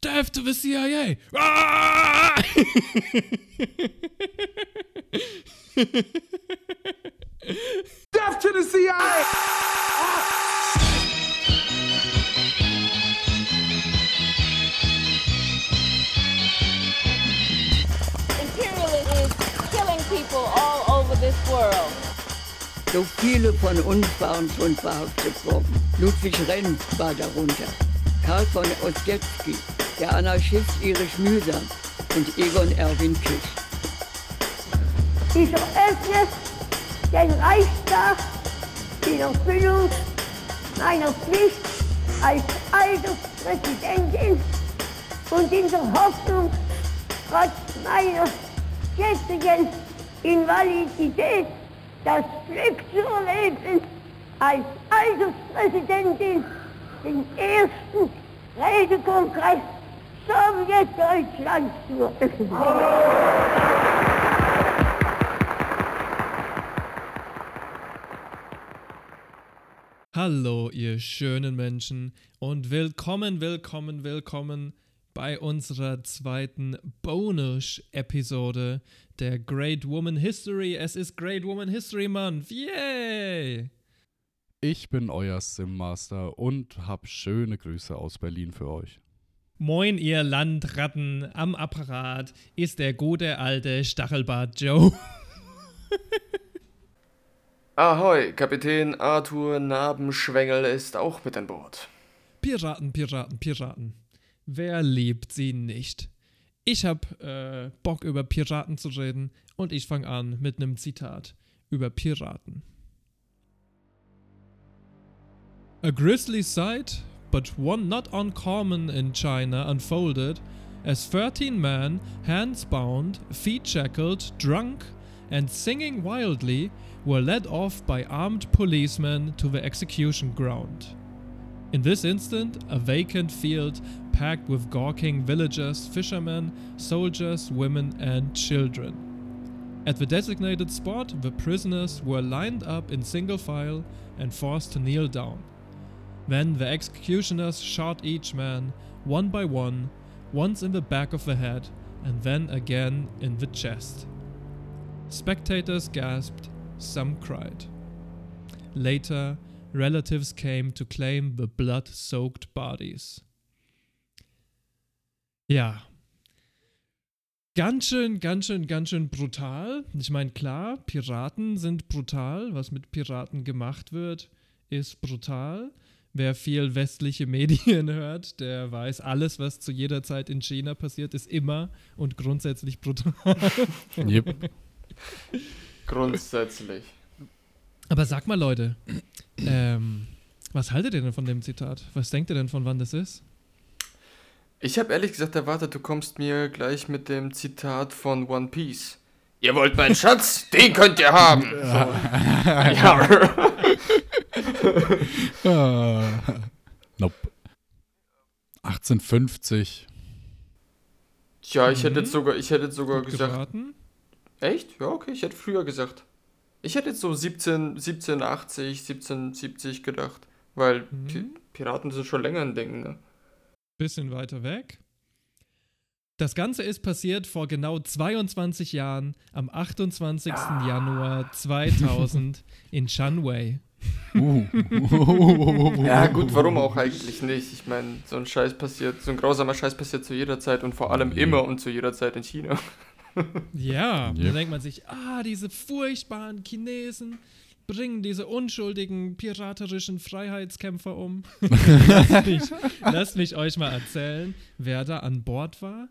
Death to the CIA! Ah! Death to the CIA! Imperialism is killing people all over this world. So viele von uns waren schon verhaftet worden. Ludwig Renn war darunter. Karl von Ossietzky, der Anarchist Erich Mühsam und Egon Erwin Kisch. Ich eröffne den Reichstag in Erfüllung meiner Pflicht als Alterspräsidentin und in der Hoffnung, trotz meiner jetzigen Invalidität das Glück zu erleben, als Alterspräsidentin den ersten Redekongress Sowjetdeutschlands zu eröffnen. Hallo, ihr schönen Menschen und willkommen, willkommen, willkommen bei unserer zweiten Bonus-Episode der Great Woman History. Es ist Great Woman History Month. Yay! Ich bin euer Sim-Master und hab schöne Grüße aus Berlin für euch. Moin, ihr Landratten. Am Apparat ist der gute alte Stachelbart Joe. Ahoi, Kapitän Arthur Narbenschwengel ist auch mit an Bord. Piraten, Piraten, Piraten. Wer liebt sie nicht? Ich hab äh, Bock über Piraten zu reden und ich fange an mit einem Zitat über Piraten. A grisly sight, but one not uncommon in China unfolded as 13 men, hands bound, feet shackled, drunk, and singing wildly, were led off by armed policemen to the execution ground. In this instant, a vacant field packed with gawking villagers, fishermen, soldiers, women, and children. At the designated spot, the prisoners were lined up in single file and forced to kneel down. Then the executioners shot each man, one by one, once in the back of the head, and then again in the chest. Spectators gasped, some cried. Later, relatives came to claim the blood soaked bodies. Ja. Ganz schön, ganz schön, ganz schön brutal. Ich meine, klar, Piraten sind brutal. Was mit Piraten gemacht wird, ist brutal. Wer viel westliche Medien hört, der weiß, alles, was zu jeder Zeit in China passiert, ist immer und grundsätzlich brutal. Yep. Grundsätzlich. Aber sag mal, Leute, ähm, was haltet ihr denn von dem Zitat? Was denkt ihr denn von wann das ist? Ich habe ehrlich gesagt erwartet, du kommst mir gleich mit dem Zitat von One Piece. Ihr wollt meinen Schatz? Den könnt ihr haben. Ja. Ah. nope. 1850. Tja, ich hätte Mhm. jetzt sogar, ich hätte jetzt sogar Gut gesagt. geraten. Echt? Ja, okay, ich hätte früher gesagt. Ich hätte jetzt so 17, 1780, 1770 gedacht. Weil Mhm. Pi Piraten sind schon länger ein Ding, ne? Bisschen weiter weg. Das Ganze ist passiert vor genau 22 Jahren, am 28. Januar 2000 in Shanwei. Uh. Ja, gut, warum auch eigentlich nicht? Ich meine, so ein Scheiß passiert, so ein grausamer Scheiß passiert zu jeder Zeit und vor allem immer und zu jeder Zeit in China. Ja, da Yep. denkt man sich, ah, diese furchtbaren Chinesen bringen diese unschuldigen piraterischen Freiheitskämpfer um. lasst, mich, lasst mich euch mal erzählen, wer da an Bord war.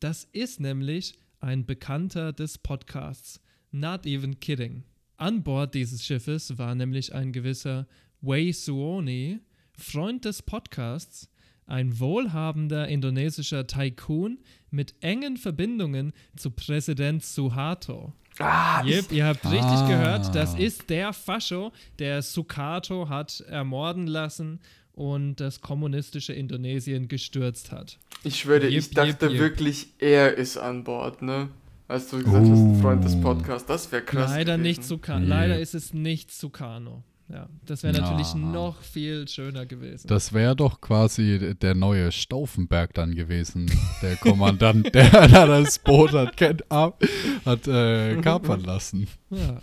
Das ist nämlich ein Bekannter des Podcasts. Not even kidding. An Bord dieses Schiffes war nämlich ein gewisser Wei Suoni, Freund des Podcasts, ein wohlhabender indonesischer Tycoon mit engen Verbindungen zu Präsident Suharto. Ah, Yep, ihr habt richtig Ah. gehört, das ist der Fascho, der Sukarto hat ermorden lassen und das kommunistische Indonesien gestürzt hat. ich schwöre, Jep, ich dachte jep, jep. wirklich, er ist an Bord, ne? Als du gesagt hast, ein Freund des Podcasts, das wäre krass. leider gewesen. nicht. Nee. Leider ist es nicht Sukarno. ja. Das wäre natürlich Ah. noch viel schöner gewesen. Das wäre doch quasi der neue Stauffenberg dann gewesen. Der Kommandant, der da das Boot hat, kennt, ab, hat äh, kapern lassen. Ja.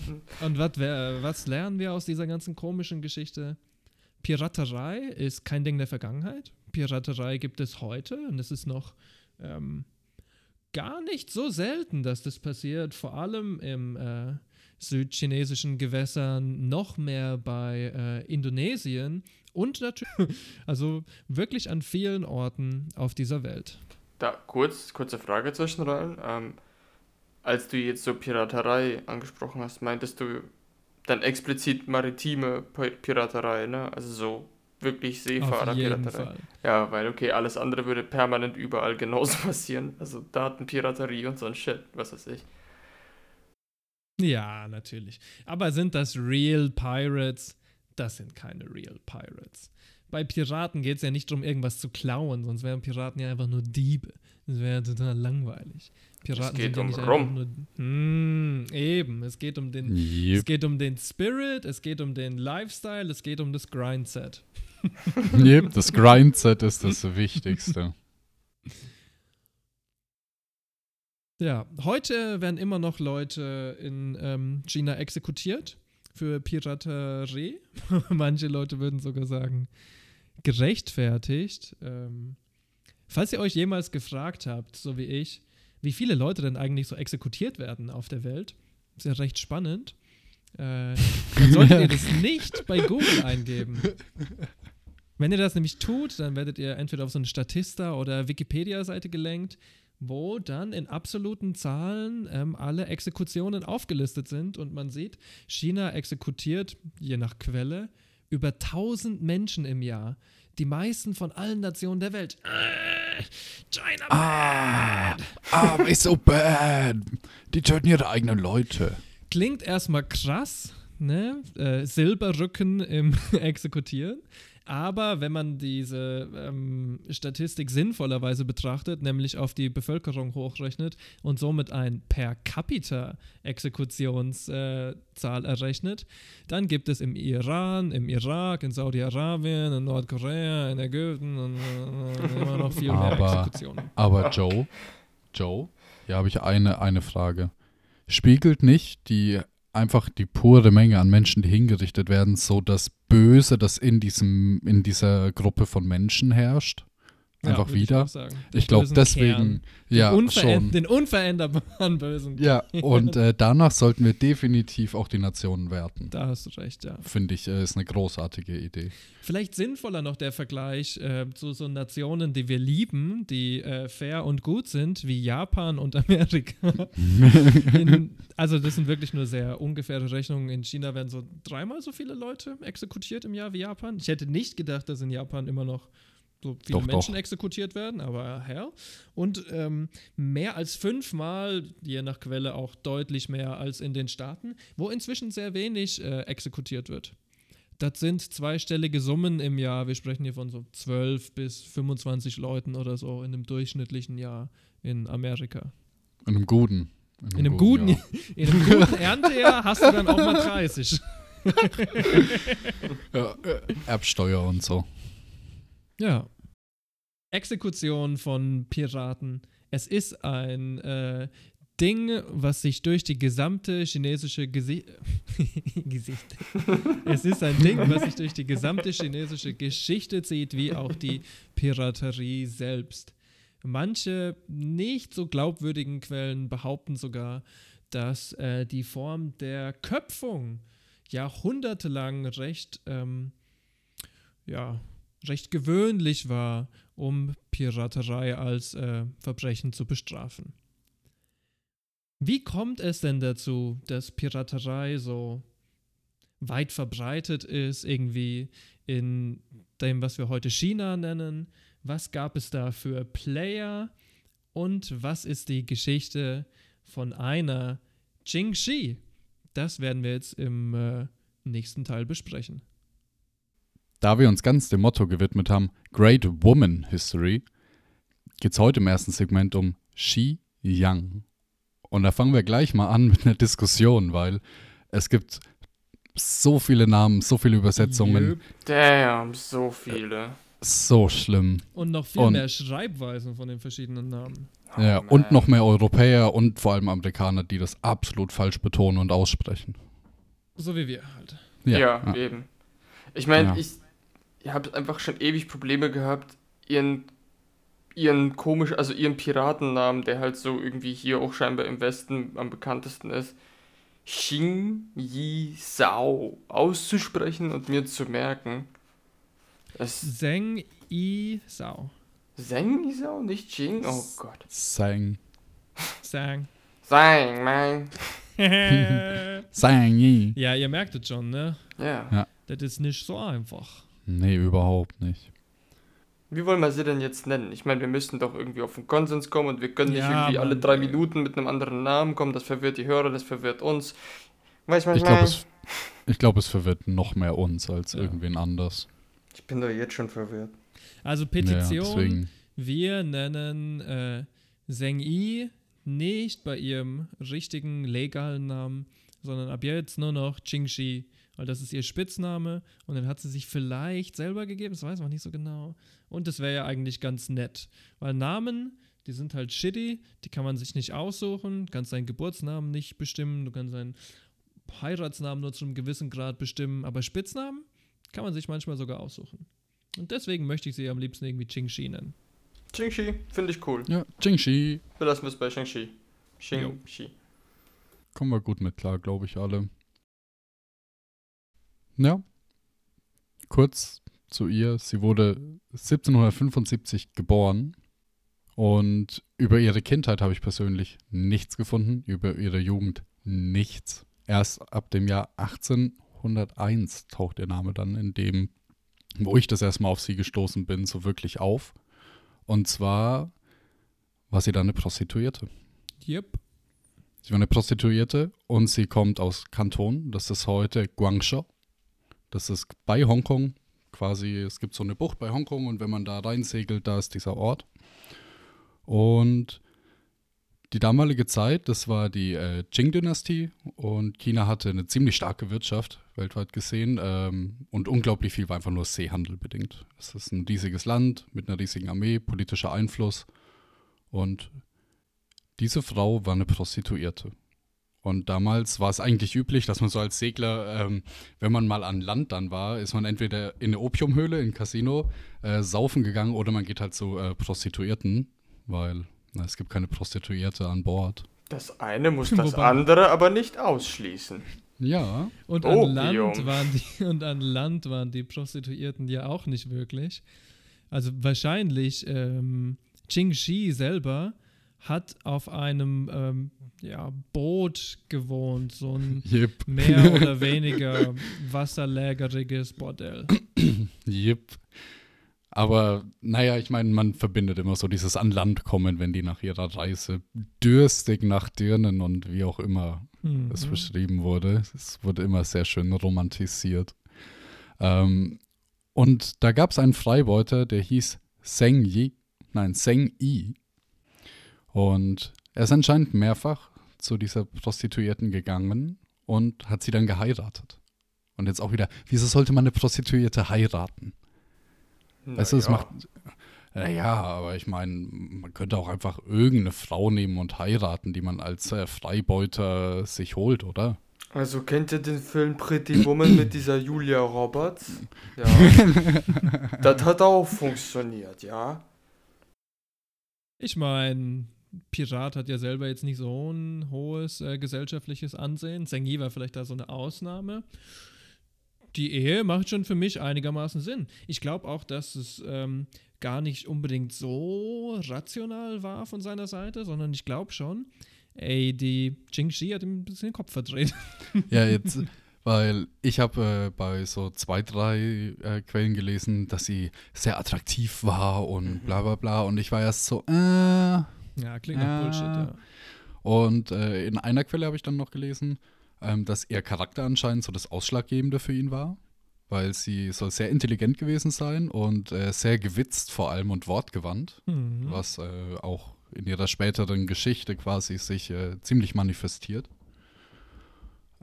Und wat wär, was lernen wir aus dieser ganzen komischen Geschichte? Piraterei ist kein Ding der Vergangenheit. Piraterei gibt es heute und es ist noch ähm, gar nicht so selten, dass das passiert. Vor allem im äh, südchinesischen Gewässern, noch mehr bei äh, Indonesien und natürlich, also wirklich an vielen Orten auf dieser Welt. Da, kurz, kurze Frage zwischenrein. Ähm, als du jetzt so Piraterei angesprochen hast, meintest du dann explizit maritime Pi- Piraterei, ne? Also so wirklich Auf jeden Seefahrerpiraterei. Fall. Ja, weil okay, alles andere würde permanent überall genauso passieren. Also Datenpiraterie und so ein Shit, was weiß ich. Ja, natürlich. Aber sind das Real Pirates? Das sind keine Real Pirates. Bei Piraten geht es ja nicht darum, irgendwas zu klauen, sonst wären Piraten ja einfach nur Diebe. Das wäre ja total langweilig. Piraten geht sind ja um nicht Rum. einfach nur. Hm, eben. Es geht um den. Es Yep. geht um den Spirit, es geht um den Lifestyle, es geht um das Grindset. yep. Das Grindset ist das Wichtigste. Ja, heute werden immer noch Leute in ähm, China exekutiert für Piraterie. Manche Leute würden sogar sagen, gerechtfertigt. Ähm, falls ihr euch jemals gefragt habt, so wie ich, wie viele Leute denn eigentlich so exekutiert werden auf der Welt, ist ja recht spannend. Äh, solltet ihr das nicht bei Google eingeben. Wenn ihr das nämlich tut, dann werdet ihr entweder auf so eine Statista- oder Wikipedia-Seite gelenkt, wo dann in absoluten Zahlen ähm, alle Exekutionen aufgelistet sind und man sieht, China exekutiert, je nach Quelle, über 1000 Menschen im Jahr. Die meisten von allen Nationen der Welt. Äh, China Ah, ah, ist so bad. Die töten ihre eigenen Leute. Klingt erstmal krass, ne? Äh, Silberrücken im Exekutieren. Aber wenn man diese ähm, Statistik sinnvollerweise betrachtet, nämlich auf die Bevölkerung hochrechnet und somit ein per capita Exekutionszahl äh, errechnet, dann gibt es im Iran, im Irak, in Saudi-Arabien, in Nordkorea, in Ägypten und äh, immer noch viel mehr Aber- Exekutionen. Aber Joe, Joe, hier habe ich eine, eine Frage. Spiegelt nicht die einfach die pure Menge an Menschen, die hingerichtet werden, so das Böse, das in diesem, in dieser Gruppe von Menschen herrscht? Einfach würde wieder? Ich. Ich, glaube deswegen, Kern. ja, Unveränd schon. Den unveränderbaren Bösen. Ja, und äh, danach sollten wir definitiv auch die Nationen werten. Da hast du recht, ja. Finde ich, äh, ist eine großartige Idee. Vielleicht sinnvoller noch der Vergleich äh, zu so Nationen, die wir lieben, die äh, fair und gut sind, wie Japan und Amerika. In, also das sind wirklich nur sehr ungefähre Rechnungen. In China werden so dreimal so viele Leute exekutiert im Jahr wie Japan. Ich hätte nicht gedacht, dass in Japan immer noch so viele Doch, Menschen doch. exekutiert werden, aber hell. Und ähm, mehr als fünfmal, je nach Quelle auch deutlich mehr als in den Staaten, wo inzwischen sehr wenig äh, exekutiert wird. Das sind zweistellige Summen im Jahr. Wir sprechen hier von so 12 bis 25 Leuten oder so in einem durchschnittlichen Jahr in Amerika. In einem guten. In einem guten, Jahr. in einem guten Erntejahr hast du dann auch mal 30. Ja, äh, Erbsteuer und so. Ja. Exekution von Piraten. Es ist ein äh, Ding, was sich durch die gesamte chinesische Gesi Gesicht. es ist ein Ding, was sich durch die gesamte chinesische Geschichte zieht, wie auch die Piraterie selbst. Manche nicht so glaubwürdigen Quellen behaupten sogar, dass äh, die Form der Köpfung jahrhundertelang recht, ähm, ja, recht gewöhnlich war, um Piraterei als äh, Verbrechen zu bestrafen. Wie kommt es denn dazu, dass Piraterei so weit verbreitet ist, irgendwie in dem, was wir heute China nennen? Was gab es da für Player? Und was ist die Geschichte von einer Jingxi? Das werden wir jetzt im äh, nächsten Teil besprechen. Da wir uns ganz dem Motto gewidmet haben, Great Woman History, geht es heute im ersten Segment um Xi Yang. Und da fangen wir gleich mal an mit einer Diskussion, weil es gibt so viele Namen, so viele Übersetzungen. Damn, so viele. So schlimm. Und noch viel Und- mehr Schreibweisen von den verschiedenen Namen. Ja, man. und noch mehr Europäer und vor allem Amerikaner, die das absolut falsch betonen und aussprechen. So wie wir halt. Ja, ja. eben. Ich meine, Ja. ich, ich habe einfach schon ewig Probleme gehabt, ihren, ihren komisch, also ihren Piratennamen, der halt so irgendwie hier auch scheinbar im Westen am bekanntesten ist, Xing Yi Sao auszusprechen und mir zu merken. Es Zeng I Sao. Zeng Yi Sao, nicht Xing? Oh Gott. Sang. Sang. Zeng, man. Sang. yi. ja, ihr merkt es schon, ne? Ja. Ja. Das ist nicht so einfach. Nee, überhaupt nicht. Wie wollen wir sie denn jetzt nennen? Ich meine, wir müssten doch irgendwie auf einen Konsens kommen und wir können nicht Ja, irgendwie alle drei ey. Minuten mit einem anderen Namen kommen. Das verwirrt die Hörer, das verwirrt uns. Weiß man Ich glaube, es, ich glaub, es verwirrt noch mehr uns als Ja. irgendwen anders. ich bin doch jetzt schon verwirrt. Also Ja, Petition. deswegen. Wir nennen äh, Zeng Yi nicht bei ihrem richtigen legalen Namen, sondern ab jetzt nur noch Qingxi, weil das ist ihr Spitzname und den hat sie sich vielleicht selber gegeben, das weiß man nicht so genau. Und das wäre ja eigentlich ganz nett, weil Namen, die sind halt shitty, die kann man sich nicht aussuchen, du kannst seinen Geburtsnamen nicht bestimmen, du kannst seinen Heiratsnamen nur zu einem gewissen Grad bestimmen, aber Spitznamen kann man sich manchmal sogar aussuchen. Und deswegen möchte ich sie am liebsten irgendwie Qingxi nennen. Qingxi, finde ich cool. Ja, Jingxi. Belassen wir es bei Shang-Chi. Shang-Chi. Kommen wir gut mit klar, glaube ich, alle. Ja. Kurz zu ihr. Sie wurde 1775 geboren. Und über ihre Kindheit habe ich persönlich nichts gefunden. Über ihre Jugend nichts. Erst ab dem Jahr 1801 taucht ihr Name dann in dem, wo ich das erstmal auf sie gestoßen bin, so wirklich auf. Und zwar war sie dann eine Prostituierte. Yep. Sie war eine Prostituierte und sie kommt aus Kanton. Das ist heute Guangzhou. Das ist bei Hongkong. Quasi, es gibt so eine Bucht bei Hongkong und wenn man da reinsegelt, da ist dieser Ort. Und die damalige Zeit, das war die äh, Qing-Dynastie und China hatte eine ziemlich starke Wirtschaft, weltweit gesehen. Ähm, und unglaublich viel war einfach nur Seehandel bedingt. Es ist ein riesiges Land mit einer riesigen Armee, politischer Einfluss. Und diese Frau war eine Prostituierte. Und damals war es eigentlich üblich, dass man so als Segler, ähm, wenn man mal an Land dann war, ist man entweder in eine Opiumhöhle, in ein Casino, äh, saufen gegangen oder man geht halt zu äh, Prostituierten, weil na, es gibt keine Prostituierte an Bord. Das eine muss das Wobei- andere aber nicht ausschließen. Ja, Und Oh, an Land waren die und an Land waren die Prostituierten ja auch nicht wirklich. Also wahrscheinlich ähm, Qingxi selber hat auf einem ähm, ja, Boot gewohnt, so ein jip, mehr oder weniger wasserlägeriges Bordell. jip. Aber naja, ich meine, man verbindet immer so dieses an Land kommen, wenn die nach ihrer Reise dürstig nach Dirnen und wie auch immer Mhm. es beschrieben wurde. Es wurde immer sehr schön romantisiert. Ähm, und da gab es einen Freibeuter, der hieß Seng Yi, nein, Seng Yi. Und er ist anscheinend mehrfach zu dieser Prostituierten gegangen und hat sie dann geheiratet. Und jetzt auch wieder, wieso sollte man eine Prostituierte heiraten? Weißt du, es Naja. macht. Naja, aber ich meine, man könnte auch einfach irgendeine Frau nehmen und heiraten, die man als äh, Freibeuter sich holt, oder? Also kennt ihr den Film Pretty Woman mit dieser Julia Roberts? Ja. das hat auch funktioniert, ja. Ich meine, Pirat hat ja selber jetzt nicht so ein hohes äh, gesellschaftliches Ansehen. Zengi war vielleicht da so eine Ausnahme. Die Ehe macht schon für mich einigermaßen Sinn. Ich glaube auch, dass es ähm, gar nicht unbedingt so rational war von seiner Seite, sondern ich glaube schon, ey, die Jingxi hat ihm ein bisschen den Kopf verdreht. Ja, jetzt, weil ich habe äh, bei so zwei, drei äh, Quellen gelesen, dass sie sehr attraktiv war und bla bla bla. Und ich war erst so, äh. Ja, klingt nach. Bullshit, ja. Und äh, in einer Quelle habe ich dann noch gelesen, ähm, dass ihr Charakter anscheinend so das Ausschlaggebende für ihn war. Weil sie soll sehr intelligent gewesen sein und äh, sehr gewitzt vor allem und wortgewandt. Mhm. was äh, auch in ihrer späteren Geschichte quasi sich äh, ziemlich manifestiert.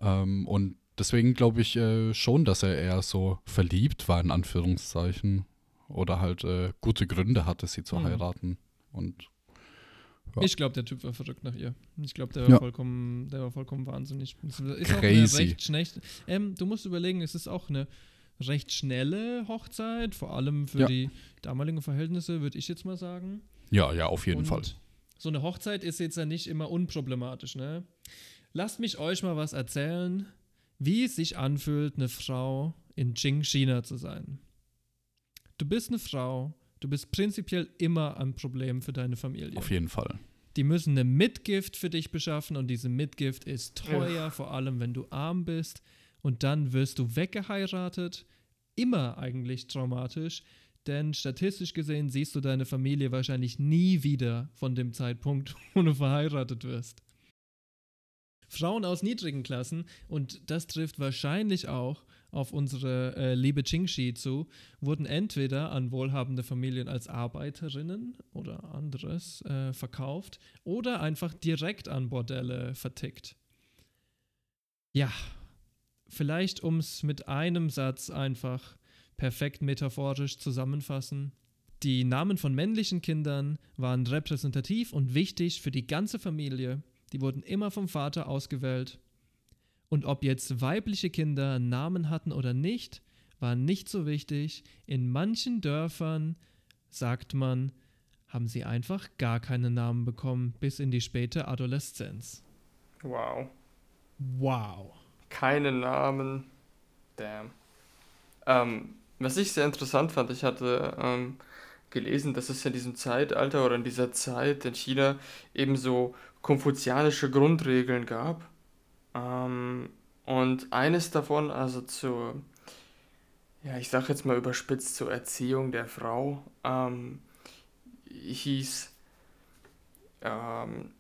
Ähm, und deswegen glaube ich äh, schon, dass er eher so verliebt war, in Anführungszeichen. Oder halt gute Gründe hatte, sie zu Mhm. heiraten. Und Ja. Ich glaube, der Typ war verrückt nach ihr. Ich glaube, der war Ja. vollkommen, der war vollkommen wahnsinnig. Ist Crazy. recht schnell. Ähm, du musst überlegen, es ist auch eine recht schnelle Hochzeit, vor allem für Ja. die damaligen Verhältnisse, würde ich jetzt mal sagen. ja, ja, auf jeden Und Fall. So eine Hochzeit ist jetzt ja nicht immer unproblematisch, ne? Lasst mich euch mal was erzählen, wie es sich anfühlt, eine Frau in Jing, China zu sein. Du bist eine Frau, du bist prinzipiell immer ein Problem für deine Familie. Auf jeden Fall. Die müssen eine Mitgift für dich beschaffen und diese Mitgift ist teuer, vor allem wenn du arm bist. Und dann wirst du weggeheiratet. Immer eigentlich traumatisch, denn statistisch gesehen siehst du deine Familie wahrscheinlich nie wieder von dem Zeitpunkt, wo du verheiratet wirst. Frauen aus niedrigen Klassen, und das trifft wahrscheinlich auch auf unsere äh, liebe Chingshi zu, wurden entweder an wohlhabende Familien als Arbeiterinnen oder anderes äh, verkauft oder einfach direkt an Bordelle vertickt. Ja, vielleicht um es mit einem Satz einfach perfekt metaphorisch zusammenfassen. Die Namen von männlichen Kindern waren repräsentativ und wichtig für die ganze Familie. Die wurden immer vom Vater ausgewählt. Und ob jetzt weibliche Kinder Namen hatten oder nicht, war nicht so wichtig. In manchen Dörfern, sagt man, haben sie einfach gar keine Namen bekommen, bis in die späte Adoleszenz. Wow. Wow. Keine Namen. Damn. Ähm, was ich sehr interessant fand, ich hatte ähm, gelesen, dass es in diesem Zeitalter oder in dieser Zeit in China eben so konfuzianische Grundregeln gab. Ähm, und eines davon, also zur, ja, ich sag jetzt mal überspitzt zur Erziehung der Frau, ähm, hieß ähm,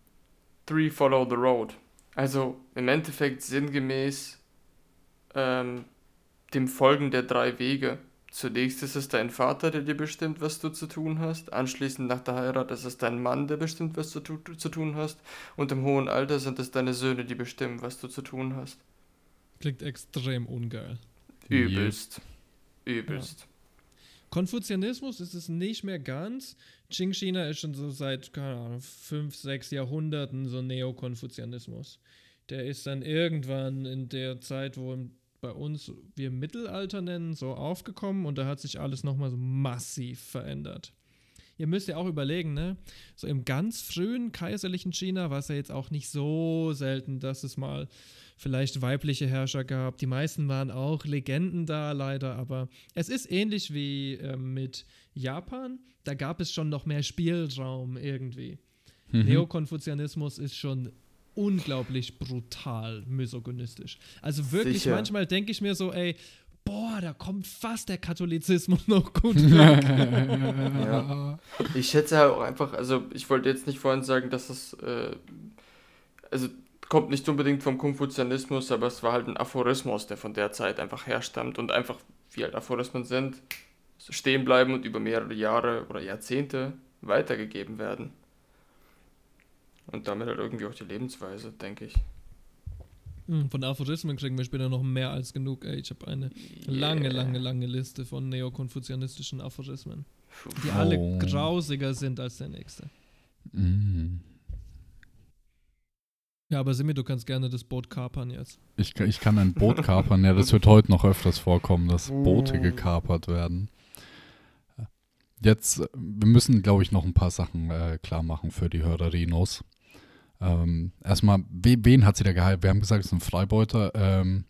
Three Follow the Road. Also im Endeffekt sinngemäß ähm, dem Folgen der drei Wege. Zunächst ist es dein Vater, der dir bestimmt, was du zu tun hast. Anschließend nach der Heirat ist es dein Mann, der bestimmt, was du zu tun hast. Und im hohen Alter sind es deine Söhne, die bestimmen, was du zu tun hast. Klingt extrem ungeil. Übelst. Übelst. Konfuzianismus ist es nicht mehr ganz. Qing-China ist schon so seit, keine Ahnung, fünf, sechs Jahrhunderten so Neokonfuzianismus. Der ist dann irgendwann in der Zeit, wo bei uns wir Mittelalter nennen, so aufgekommen und da hat sich alles nochmal so massiv verändert. Ihr müsst ja auch überlegen, ne? So im ganz frühen kaiserlichen China war es ja jetzt auch nicht so selten, dass es mal vielleicht weibliche Herrscher gab. Die meisten waren auch Legenden da, leider, aber es ist ähnlich wie ähm, mit Japan. Da gab es schon noch mehr Spielraum irgendwie. Neokonfuzianismus ist schon unglaublich brutal misogynistisch. Also wirklich, Sicher. manchmal denke ich mir so, ey, boah, da kommt fast der Katholizismus noch gut weg. Ja. Ich schätze halt auch einfach, also ich wollte jetzt nicht vorhin sagen, dass es, äh, also kommt nicht unbedingt vom Konfuzianismus, aber es war halt ein Aphorismus, der von der Zeit einfach herstammt und einfach, wie halt Aphorismen sind, stehen bleiben und über mehrere Jahre oder Jahrzehnte weitergegeben werden. Und damit halt irgendwie auch die Lebensweise, denke ich. Hm, Von Aphorismen kriegen wir später noch mehr als genug. Ey, ich habe eine lange, Yeah. lange, lange Liste von neokonfuzianistischen Aphorismen, Puh. die alle Oh. grausiger sind als der nächste. Mm. Ja, aber Simi, du kannst gerne das Boot kapern jetzt. Ich, kann- ich kann ein Boot kapern. Ja, das wird heute noch öfters vorkommen, dass Boote Oh. gekapert werden. Jetzt, äh, wir müssen, glaube ich, noch ein paar Sachen äh, klar machen für die Hörerinos. Ähm, erstmal, we, wen hat sie da geheiratet? Wir haben gesagt, es ist ein Freibeuter. Ähm,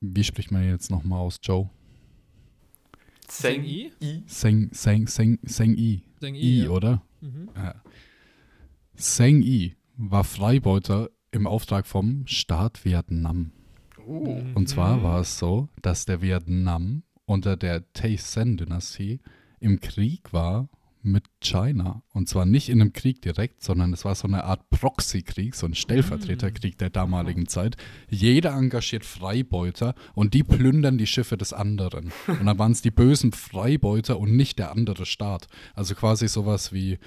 wie spricht man jetzt nochmal aus, Joe? Seng I? I? Seng, Seng, Seng, Seng I. Seng I, ja. oder? Mhm. Ja. Seng I war Freibeuter im Auftrag vom Staat Vietnam. Uh. Und zwar Mhm. war es so, dass der Vietnam unter der Tay Sen-Dynastie im Krieg war mit China. Und zwar nicht in einem Krieg direkt, sondern es war so eine Art Proxy-Krieg, so ein Stellvertreterkrieg der damaligen Zeit. Jeder engagiert Freibeuter und die plündern die Schiffe des anderen. Und dann waren es die bösen Freibeuter und nicht der andere Staat. Also quasi sowas wie,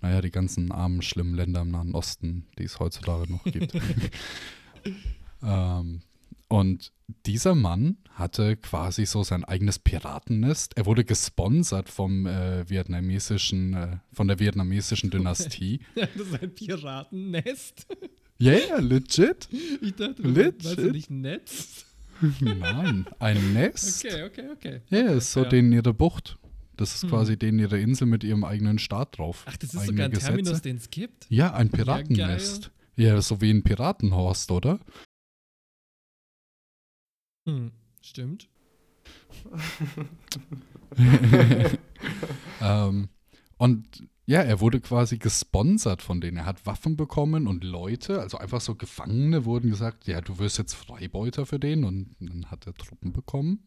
naja, die ganzen armen, schlimmen Länder im Nahen Osten, die es heutzutage noch gibt. ähm, Und dieser Mann hatte quasi so sein eigenes Piratennest. Er wurde gesponsert vom äh, vietnamesischen, äh, von der vietnamesischen Dynastie. das ist ein Piratennest. Ja, yeah, legit. Ich dachte, Legit? weißt du nicht Netz? Nein, ein Nest. Okay, okay, okay. Ja, ist so Ja. denen ihre Bucht. Das ist Hm. quasi denen ihre Insel mit ihrem eigenen Staat drauf. Ach, das ist Eigene sogar ein Gesetze. Terminus, den es gibt? Ja, ein Piratennest. Ja, so wie ein Piratenhorst, oder? Hm, stimmt. ähm, und ja, er wurde quasi gesponsert von denen. Er hat Waffen bekommen und Leute, also einfach so Gefangene, wurden gesagt, ja, du wirst jetzt Freibeuter für den und dann hat er Truppen bekommen.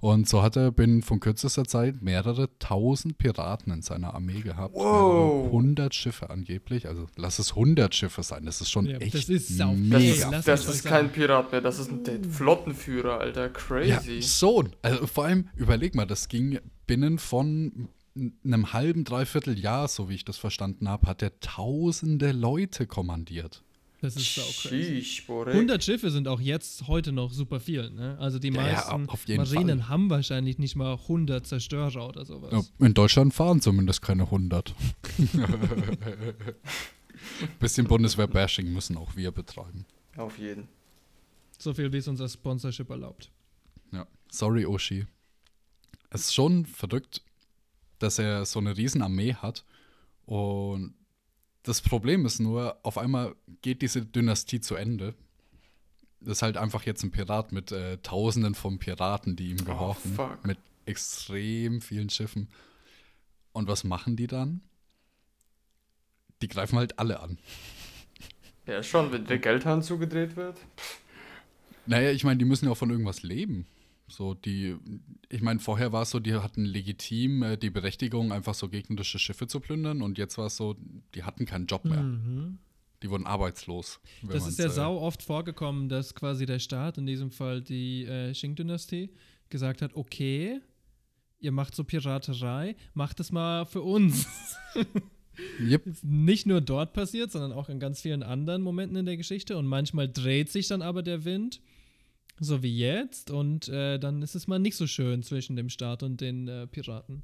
Und so hat er binnen von kürzester Zeit mehrere tausend Piraten in seiner Armee gehabt. Wow. Mehrere hundert Schiffe angeblich. Also lass es hundert Schiffe sein. Das ist schon Ja, echt das ist sau- Das mega. ist, das ist kein Pirat mehr, das ist ein der Flottenführer, Alter. Ja, Crazy. so. Also vor allem, überleg mal, das ging binnen von einem halben, dreiviertel Jahr, so wie ich das verstanden habe, hat er tausende Leute kommandiert. Das ist sau crazy. Sheesh, Borek. 100 Schiffe sind auch jetzt heute noch super viel. Ne? Also die Ja, ja, meisten auf jeden Marinen Fall. haben wahrscheinlich nicht mal 100 Zerstörer oder sowas. Ja, in Deutschland fahren zumindest keine 100. Bisschen Bundeswehr-Bashing müssen auch wir betreiben. Auf jeden. So viel, wie es unser Sponsorship erlaubt. Ja. Sorry, Oshi. Es ist schon verrückt, dass er so eine Riesenarmee hat. Und das Problem ist nur, auf einmal geht diese Dynastie zu Ende. Das ist halt einfach jetzt ein Pirat mit äh, Tausenden von Piraten, die ihm gehorchen. fuck. mit extrem vielen Schiffen. Und was machen die dann? Die greifen halt alle an. Ja, schon, wenn der Geldhahn zugedreht wird. Naja, ich meine, die müssen ja auch von irgendwas leben. So, die, ich meine, vorher war es so, die hatten legitim äh, die Berechtigung, einfach so gegnerische Schiffe zu plündern und jetzt war es so, die hatten keinen Job mehr. Mhm. Die wurden arbeitslos. Das ist ja äh, sau oft vorgekommen, dass quasi der Staat, in diesem Fall die äh, Qing-Dynastie, gesagt hat, okay, ihr macht so Piraterei, macht es mal für uns. Yep. Nicht nur dort passiert, sondern auch in ganz vielen anderen Momenten in der Geschichte. Und manchmal dreht sich dann aber der Wind, so wie jetzt, und äh, dann ist es mal nicht so schön zwischen dem Staat und den äh, Piraten.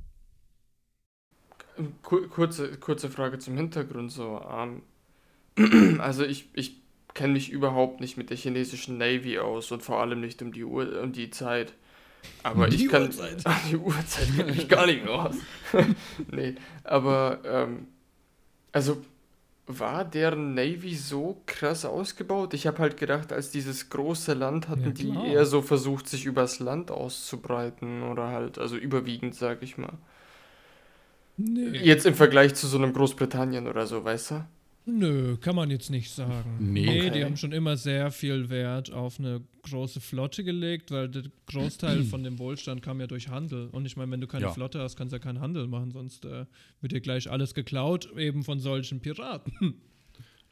Kur kurze, kurze Frage zum Hintergrund. So, ähm, also ich, ich kenne mich überhaupt nicht mit der chinesischen Navy aus und vor allem nicht um die Uhr, um die Zeit. Aber Die ich kann Uhrzeit. die Uhrzeit kenne ich gar nicht mehr aus. nee, aber ähm, also war deren Navy so krass ausgebaut? Ich habe halt gedacht, als dieses große Land hatten Ja, die eher so versucht, sich übers Land auszubreiten oder halt, also überwiegend, sag ich mal. Nee. Jetzt im Vergleich zu so einem Großbritannien oder so, weißt du? Nö, kann man jetzt nicht sagen. Nee. Nee, Okay. die haben schon immer sehr viel Wert auf eine große Flotte gelegt, weil der Großteil von dem Wohlstand kam ja durch Handel. Und ich meine, wenn du keine Ja. Flotte hast, kannst du ja keinen Handel machen, sonst äh, wird dir gleich alles geklaut, eben von solchen Piraten.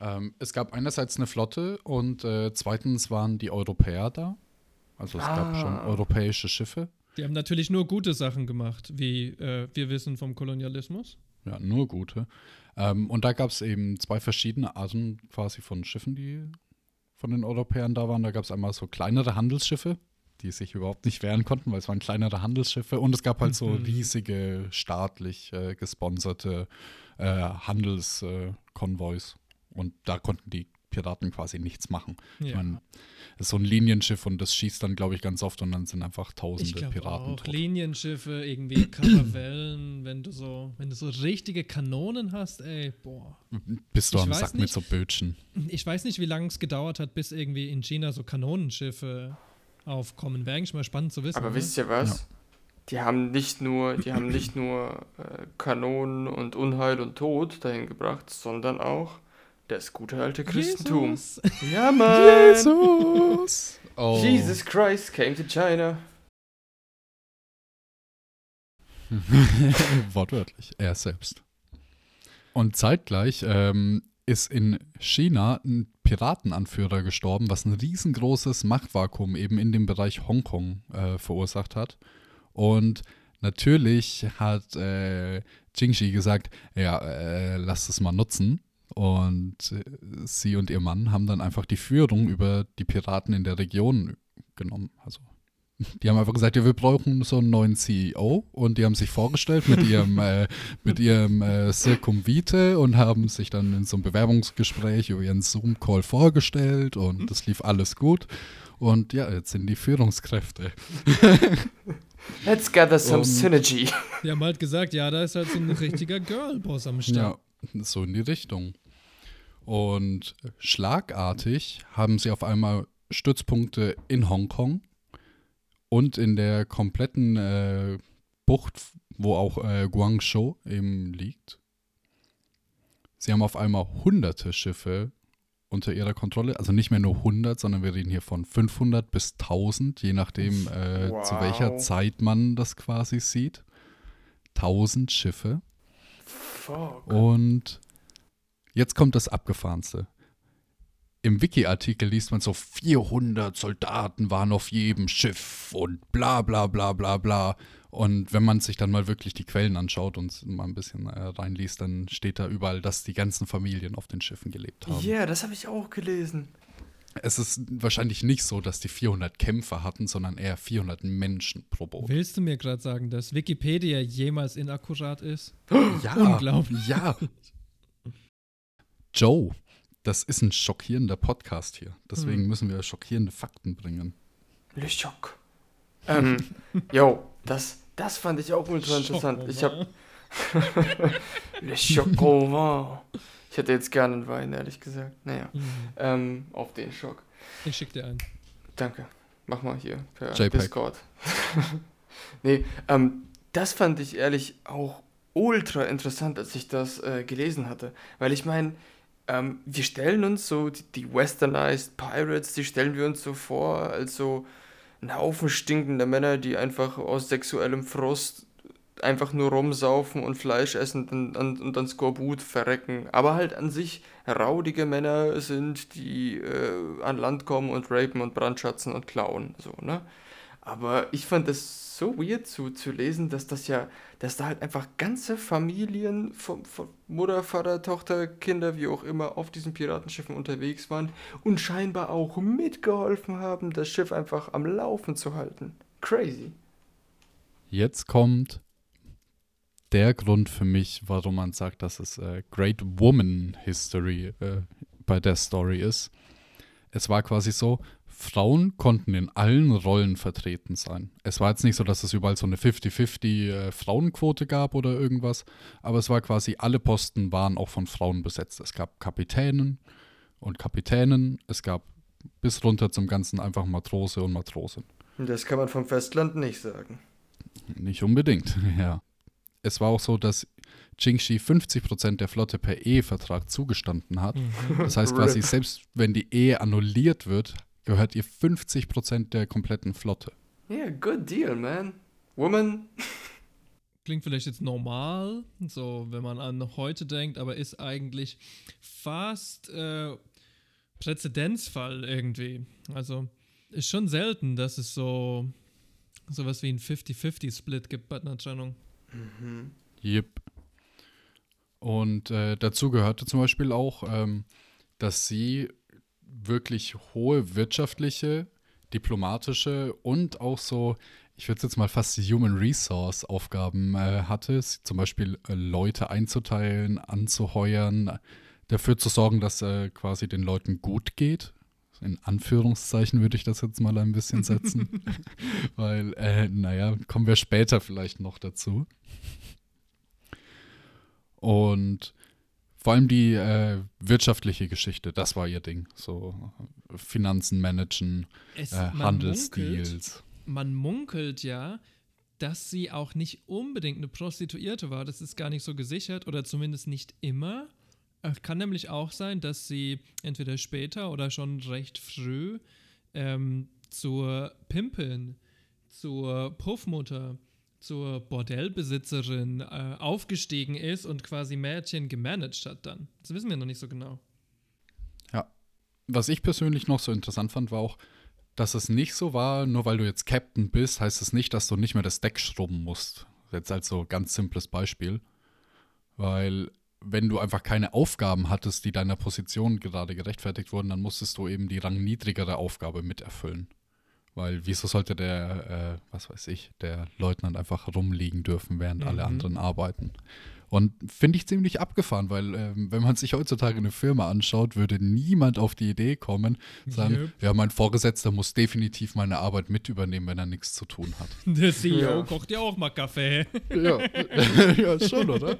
Ähm, es gab einerseits eine Flotte und äh, zweitens waren die Europäer da. Also es gab Ah. schon europäische Schiffe. Die haben natürlich nur gute Sachen gemacht, wie äh, wir wissen vom Kolonialismus. Ja, nur gute. Ähm, und da gab es eben zwei verschiedene Arten quasi von Schiffen, die von den Europäern da waren. Da gab es einmal so kleinere Handelsschiffe, die sich überhaupt nicht wehren konnten, weil es waren kleinere Handelsschiffe. Und es gab halt so Mhm. riesige, staatlich äh, gesponserte äh, Handelskonvois. und da konnten die Piraten quasi nichts machen. Ich Ja. meine, das ist so ein Linienschiff und das schießt dann, glaube ich, ganz oft und dann sind einfach Ich tausende glaube Piraten auch. tot. Linienschiffe, irgendwie Karavellen, wenn du so, wenn du so richtige Kanonen hast, ey, boah. Bist du Ich am Sack mit nicht. so Bötchen. Ich weiß nicht, wie lange es gedauert hat, bis irgendwie in China so Kanonenschiffe aufkommen. Wäre eigentlich mal spannend zu wissen. Aber ne? wisst ihr was? Die haben nicht nur, die haben nicht nur äh, Kanonen und Unheil und Tod dahin gebracht, sondern auch das gute alte Christentum. Jesus. Ja, Mann! Jesus! Oh. Jesus Christ came to China. Wortwörtlich, er selbst. Und zeitgleich ähm, ist in China ein Piratenanführer gestorben, was ein riesengroßes Machtvakuum eben in dem Bereich Hongkong äh, verursacht hat. Und natürlich hat äh, Jingxi gesagt, ja, äh, lass es mal nutzen. Und äh, sie und ihr Mann haben dann einfach die Führung über die Piraten in der Region genommen. Also die haben einfach gesagt, ja, wir brauchen so einen neuen CEO und die haben sich vorgestellt mit ihrem, äh, mit ihrem äh, Circumvite und haben sich dann in so einem Bewerbungsgespräch über ihren Zoom-Call vorgestellt und das lief alles gut. Und ja, jetzt sind die Führungskräfte. Let's gather some Und- synergy. Die haben halt gesagt, ja, da ist halt so ein richtiger Girlboss am Start. Ja, so in die Richtung. Und schlagartig haben sie auf einmal Stützpunkte in Hongkong und in der kompletten äh, Bucht, wo auch äh, Guangzhou eben liegt. Sie haben auf einmal hunderte Schiffe unter ihrer Kontrolle, also nicht mehr nur 100, sondern wir reden hier von 500 bis 1000, je nachdem, äh, zu welcher Wow. Zeit man das quasi sieht. 1000 Schiffe. Fuck. Und jetzt kommt das Abgefahrenste. Im Wiki-Artikel liest man so, 400 Soldaten waren auf jedem Schiff und bla bla bla bla bla. Und wenn man sich dann mal wirklich die Quellen anschaut und mal ein bisschen äh, reinliest, dann steht da überall, dass die ganzen Familien auf den Schiffen gelebt haben. Ja, das habe ich auch gelesen. Es ist wahrscheinlich nicht so, dass die 400 Kämpfer hatten, sondern eher 400 Menschen pro Boot. Willst du mir gerade sagen, dass Wikipedia jemals inakkurat ist? Ja, Unglaublich. Ja. Joe, das ist ein schockierender Podcast hier. Deswegen müssen wir schockierende Fakten bringen. Le Choc. Ähm, yo, das, das fand ich auch ultra interessant. Ich habe Le Choc au vin. Ich hätte jetzt gerne einen Wein, ehrlich gesagt. Naja, Mhm. ähm, auf den Schock. Ich schick dir einen. Danke. Mach mal hier per JPEG. Discord. nee, ähm, das fand ich ehrlich auch ultra interessant, als ich das äh, gelesen hatte. Weil ich meine, ähm, wir stellen uns so, die, die Westernized Pirates, die stellen wir uns so vor, als so ein Haufen stinkender Männer, die einfach aus sexuellem Frust einfach nur rumsaufen und Fleisch essen und, und, und dann Skorbut verrecken. Aber halt an sich raudige Männer sind, die äh, an Land kommen und rapen und brandschatzen und klauen. So, ne? Aber ich fand das so weird zu, zu lesen, dass das ja, dass da halt einfach ganze Familien von, von Mutter, Vater, Tochter, Kinder, wie auch immer, auf diesen Piratenschiffen unterwegs waren und scheinbar auch mitgeholfen haben, das Schiff einfach am Laufen zu halten. Crazy. Jetzt kommt der Grund für mich, warum man sagt, dass es äh, Great Woman History äh, bei der Story ist. Es war quasi so, Frauen konnten in allen Rollen vertreten sein. Es war jetzt nicht so, dass es überall so eine 50-50 äh, Frauenquote gab oder irgendwas, aber es war quasi, alle Posten waren auch von Frauen besetzt. Es gab Kapitänen und Kapitänen, es gab bis runter zum Ganzen einfach Matrose und Matrosin. Das kann man vom Festland nicht sagen. Nicht unbedingt, ja. Es war auch so, dass Jingxi 50% der Flotte per Ehevertrag zugestanden hat. Das heißt quasi, selbst wenn die Ehe annulliert wird, gehört ihr 50% der kompletten Flotte. Yeah, good deal, man. Woman. Klingt vielleicht jetzt normal, so wenn man an heute denkt, aber ist eigentlich fast äh, Präzedenzfall irgendwie. Also ist schon selten, dass es so sowas wie ein 50-50-Split gibt bei einer Trennung. Yep. Und äh, dazu gehörte zum Beispiel auch, ähm, dass sie wirklich hohe wirtschaftliche, diplomatische und auch so, ich würde jetzt mal fast Human Resource Aufgaben äh, hatte, zum Beispiel äh, Leute einzuteilen, anzuheuern, dafür zu sorgen, dass äh, quasi den Leuten gut geht. In Anführungszeichen würde ich das jetzt mal ein bisschen setzen, weil, äh, naja, kommen wir später vielleicht noch dazu. Und vor allem die äh, wirtschaftliche Geschichte, das war ihr Ding. So äh, Finanzen managen, Es, äh, man munkelt, Handelsdeals. man munkelt ja, dass sie auch nicht unbedingt eine Prostituierte war. Das ist gar nicht so gesichert oder zumindest nicht immer. Es kann nämlich auch sein, dass sie entweder später oder schon recht früh ähm, zur Pimpin, zur Puffmutter, zur Bordellbesitzerin äh, aufgestiegen ist und quasi Mädchen gemanagt hat dann. Das wissen wir noch nicht so genau. Was ich persönlich noch so interessant fand, war auch, dass es nicht so war, nur weil du jetzt Captain bist, heißt es nicht, dass du nicht mehr das Deck schrubben musst. Jetzt als so ganz simples Beispiel. Weil wenn du einfach keine Aufgaben hattest, die deiner Position gerade gerechtfertigt wurden, dann musstest du eben die rangniedrigere Aufgabe miterfüllen. Weil wieso sollte der, äh, was weiß ich, der Leutnant einfach rumliegen dürfen, während alle Mhm. anderen arbeiten? Und finde ich ziemlich abgefahren, weil ähm, wenn man sich heutzutage eine Firma anschaut, würde niemand auf die Idee kommen, sagen, Yep. ja, mein Vorgesetzter muss definitiv meine Arbeit mit übernehmen, wenn er nichts zu tun hat. Der CEO Ja. kocht ja auch mal Kaffee. Ja, ja schon, oder?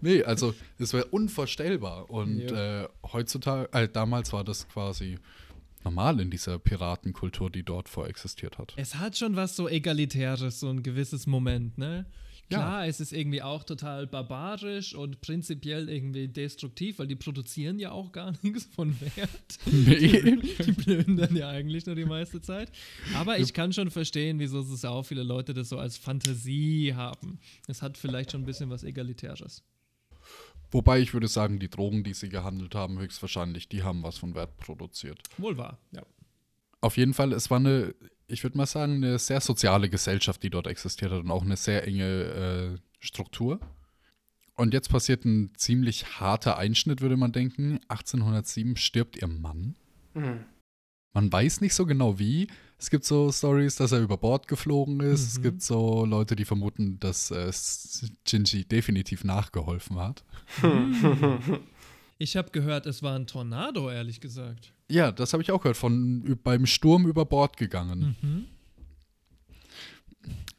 Nee, also das wäre unvorstellbar. Und äh, heutzutage, äh, damals war das quasi normal in dieser Piratenkultur, die dort vorexistiert hat. Es hat schon was so Egalitäres, so ein gewisses Moment, ne? Ja. Klar, es ist irgendwie auch total barbarisch und prinzipiell irgendwie destruktiv, weil die produzieren ja auch gar nichts von Wert. Nee. Die plündern ja eigentlich nur die meiste Zeit. Aber ich kann schon verstehen, wieso es auch viele Leute das so als Fantasie haben. Es hat vielleicht schon ein bisschen was Egalitäres. Wobei ich würde sagen, die Drogen, die sie gehandelt haben, höchstwahrscheinlich, die haben was von Wert produziert. Wohl wahr, ja. Auf jeden Fall, es war eine, ich würde mal sagen, eine sehr soziale Gesellschaft, die dort existiert hat und auch eine sehr enge äh, Struktur. Und jetzt passiert ein ziemlich harter Einschnitt, würde man denken. 1807 stirbt ihr Mann. Hm. Man weiß nicht so genau wie. Es gibt so Stories, dass er über Bord geflogen ist. Es Mhm. gibt so Leute, die vermuten, dass äh, Shinji definitiv nachgeholfen hat. Ich habe gehört, es war ein Tornado, ehrlich gesagt. Ja, das habe ich auch gehört, von beim Sturm über Bord gegangen. Mhm.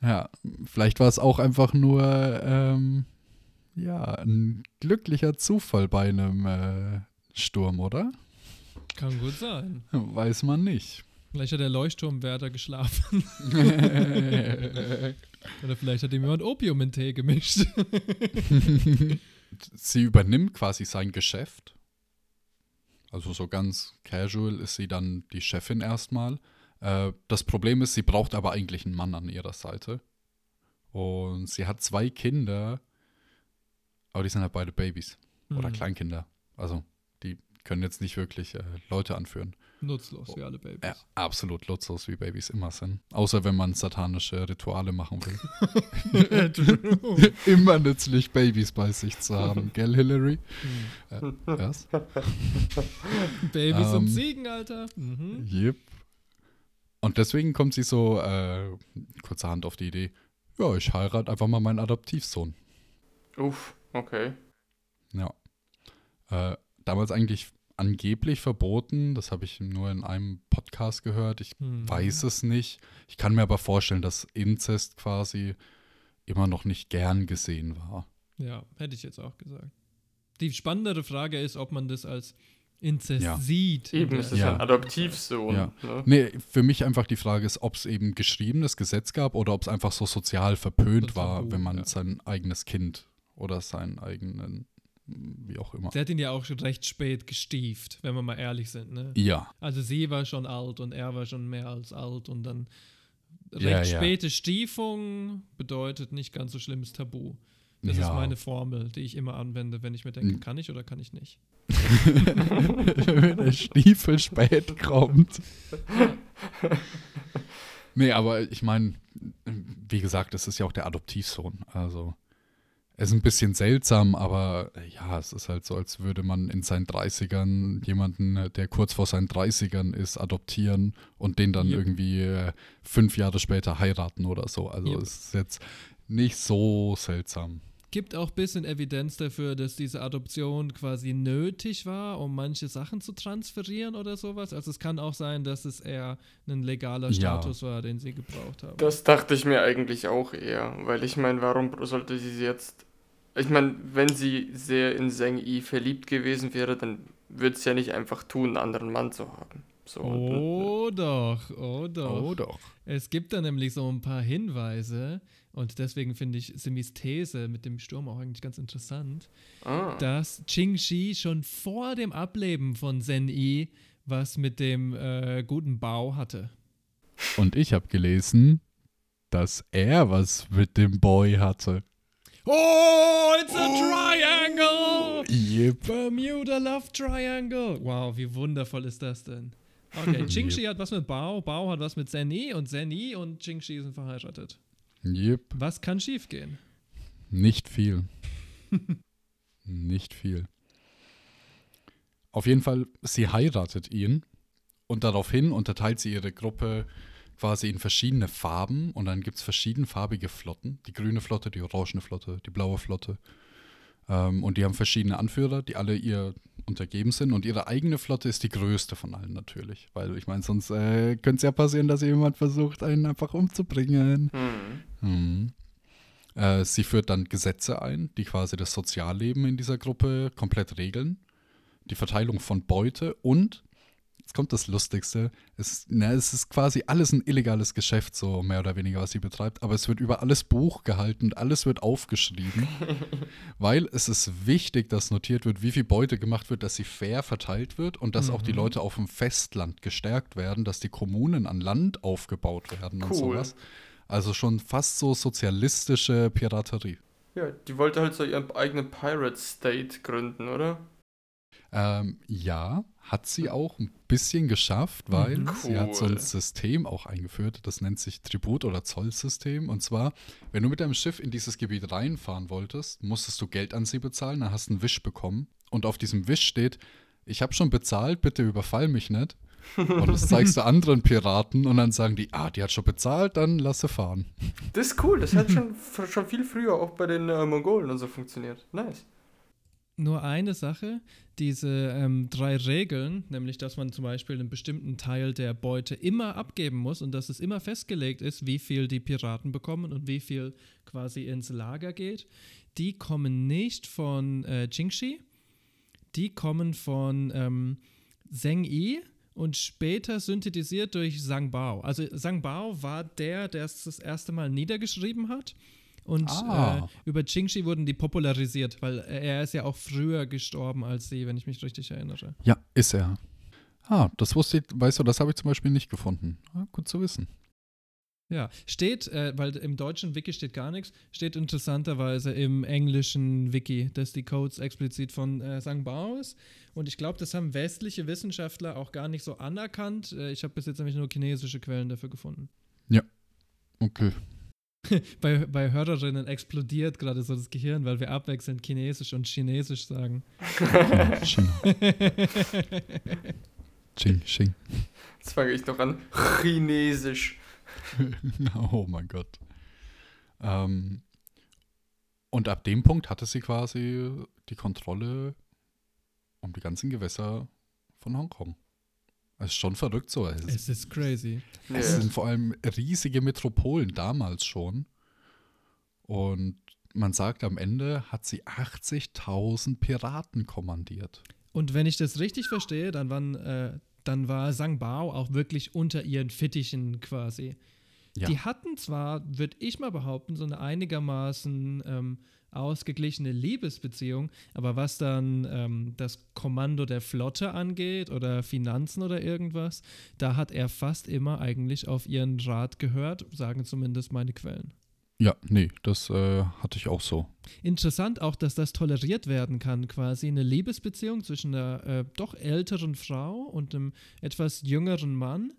Ja, vielleicht war es auch einfach nur ähm, ja, ein glücklicher Zufall bei einem äh, Sturm, oder? Kann gut sein. Weiß man nicht. Vielleicht hat der Leuchtturmwärter geschlafen. Oder vielleicht hat ihm jemand Opium in Tee gemischt. sie übernimmt quasi sein Geschäft. Also so ganz casual ist sie dann die Chefin erstmal. Äh, das Problem ist, sie braucht aber eigentlich einen Mann an ihrer Seite. Und sie hat zwei Kinder, aber die sind halt beide Babys oder Hm. Kleinkinder. Also können jetzt nicht wirklich äh, Leute anführen. Nutzlos wie alle Babys. Ja, absolut nutzlos, wie Babys immer sind. Außer wenn man satanische Rituale machen will. immer nützlich, Babys bei sich zu haben. Gell, Hillary? Äh, was? Babys und Ähm. Ziegen, Alter. Mhm. Yep. Und deswegen kommt sie so äh, kurzerhand auf die Idee, ja, ich heirate einfach mal meinen Adoptivsohn. Uff, okay. Ja. Äh, damals eigentlich angeblich verboten, das habe ich nur in einem Podcast gehört, ich Hm. weiß es nicht. Ich kann mir aber vorstellen, dass Inzest quasi immer noch nicht gern gesehen war. Ja, hätte ich jetzt auch gesagt. Die spannendere Frage ist, ob man das als Inzest Ja. sieht. Eben, es ist Ja. ein Adoptivsohn. Ja. Ne? Nee, für mich einfach die Frage ist, ob es eben geschriebenes Gesetz gab oder ob es einfach so sozial verpönt Das war, Tabu, wenn man ja. sein eigenes Kind oder seinen eigenen, wie auch immer. Der hat ihn ja auch schon recht spät gestieft, wenn wir mal ehrlich sind. Ne? Ja, Also sie war schon alt und er war schon mehr als alt und dann recht Ja, ja. späte Stiefung bedeutet nicht ganz so schlimmes Tabu. Das Ja. ist meine Formel, die ich immer anwende, wenn ich mir denke, Mhm. kann ich oder kann ich nicht. wenn der Stiefel spät kommt. nee, aber ich meine, wie gesagt, es ist ja auch der Adoptivsohn. Also, ist ein bisschen seltsam, aber äh, ja, es ist halt so, als würde man in seinen 30ern jemanden, äh, der kurz vor seinen 30ern ist, adoptieren und den dann Yep. irgendwie äh, fünf Jahre später heiraten oder so. Also, Yep. es ist jetzt nicht so seltsam. Gibt auch ein bisschen Evidenz dafür, dass diese Adoption quasi nötig war, um manche Sachen zu transferieren oder sowas. Also es kann auch sein, dass es eher ein legaler Ja. Status war, den sie gebraucht haben. Das dachte ich mir eigentlich auch eher, weil ich meine, warum sollte sie jetzt. Ich meine, wenn sie sehr in Zheng Yi verliebt gewesen wäre, dann würde sie ja nicht einfach tun, einen anderen Mann zu haben. So, und- Oh doch, oh doch. Oh doch. Es gibt da nämlich so ein paar Hinweise und deswegen finde ich Simis These mit dem Sturm auch eigentlich ganz interessant, ah, dass Qing Shi schon vor dem Ableben von Zen Yi was mit dem äh, guten Bau hatte. Und ich habe gelesen, dass er was mit dem Boy hatte. Oh, it's a triangle! Yep. Bermuda Love Triangle. Wow, wie wundervoll ist das denn? Okay, Qing Shi hat was mit Bao, Bao hat was mit Zen Yi und Zen Yi und Qing Shi sind verheiratet. Yep. Was kann schiefgehen? Nicht viel. Nicht viel. Auf jeden Fall, sie heiratet ihn und daraufhin unterteilt sie ihre Gruppe quasi in verschiedene Farben und dann gibt es verschiedenfarbige Flotten. Die grüne Flotte, die orangene Flotte, die blaue Flotte. Ähm, und die haben verschiedene Anführer, die alle ihr untergeben sind. Und ihre eigene Flotte ist die größte von allen natürlich. Weil ich meine, sonst äh, könnte es ja passieren, dass jemand versucht, einen einfach umzubringen. Hm. Mhm. Äh, sie führt dann Gesetze ein, die quasi das Sozialleben in dieser Gruppe komplett regeln. Die Verteilung von Beute und, jetzt kommt das Lustigste, es, na, es ist quasi alles ein illegales Geschäft, so mehr oder weniger, was sie betreibt, aber es wird über alles Buch gehalten und alles wird aufgeschrieben, weil es ist wichtig, dass notiert wird, wie viel Beute gemacht wird, dass sie fair verteilt wird und dass auch die Mhm. Leute auf dem Festland gestärkt werden, dass die Kommunen an Land aufgebaut werden und Cool. sowas. Also schon fast so sozialistische Piraterie. Ja, die wollte halt so ihren eigenen Pirate State gründen, oder? Ähm, ja, hat sie auch ein bisschen geschafft, weil Mhm. sie hat so ein Cool. System auch eingeführt, das nennt sich Tribut- oder Zollsystem. Und zwar, wenn du mit deinem Schiff in dieses Gebiet reinfahren wolltest, musstest du Geld an sie bezahlen, dann hast du einen Wisch bekommen. Und auf diesem Wisch steht, ich habe schon bezahlt, bitte überfall mich nicht. Und das zeigst du anderen Piraten und dann sagen die, ah, die hat schon bezahlt, dann lass sie fahren. Das ist cool, das hat schon, schon viel früher auch bei den äh, Mongolen und so funktioniert. Nice. Nur eine Sache, diese ähm, drei Regeln, nämlich dass man zum Beispiel einen bestimmten Teil der Beute immer abgeben muss und dass es immer festgelegt ist, wie viel die Piraten bekommen und wie viel quasi ins Lager geht, die kommen nicht von äh, Jingxi, die kommen von ähm, Zheng Yi und später synthetisiert durch Zhang Bao. Also Zhang Bao war der, der es das erste Mal niedergeschrieben hat. Und Ah. äh, über Jingxi wurden die popularisiert, weil er ist ja auch früher gestorben als sie, wenn ich mich richtig erinnere. Ja, ist er. Ah, das wusste ich, weißt du, das habe ich zum Beispiel nicht gefunden. Ah, gut zu wissen. Ja, steht, äh, weil im deutschen Wiki steht gar nichts, steht interessanterweise im englischen Wiki, dass die Codes explizit von äh, Zhang Bao ist. Und ich glaube, das haben westliche Wissenschaftler auch gar nicht so anerkannt. Äh, ich habe bis jetzt nämlich nur chinesische Quellen dafür gefunden. Okay. Bei, bei Hörerinnen explodiert gerade so das Gehirn, weil wir abwechselnd Chinesisch und Chinesisch sagen. Ching, Ching. Jetzt fange ich noch an. Chinesisch. oh mein Gott. Ähm, und ab dem Punkt hatte sie quasi die Kontrolle um die ganzen Gewässer von Hongkong. Es ist schon verrückt so. Es, Es ist crazy. Ja. es sind vor allem riesige Metropolen damals schon. Und man sagt, am Ende hat sie 80.000 Piraten kommandiert. Und wenn ich das richtig verstehe, dann, waren, äh, dann war Zhang Bao auch wirklich unter ihren Fittichen quasi. Ja. Die hatten zwar, würde ich mal behaupten, so eine einigermaßen ähm, ausgeglichene Liebesbeziehung, aber was dann ähm, das Kommando der Flotte angeht oder Finanzen oder irgendwas, da hat er fast immer eigentlich auf ihren Rat gehört, sagen zumindest meine Quellen. Ja, nee, das äh, hatte ich auch so. Interessant auch, dass das toleriert werden kann, quasi eine Liebesbeziehung zwischen einer äh, doch älteren Frau und einem etwas jüngeren Mann,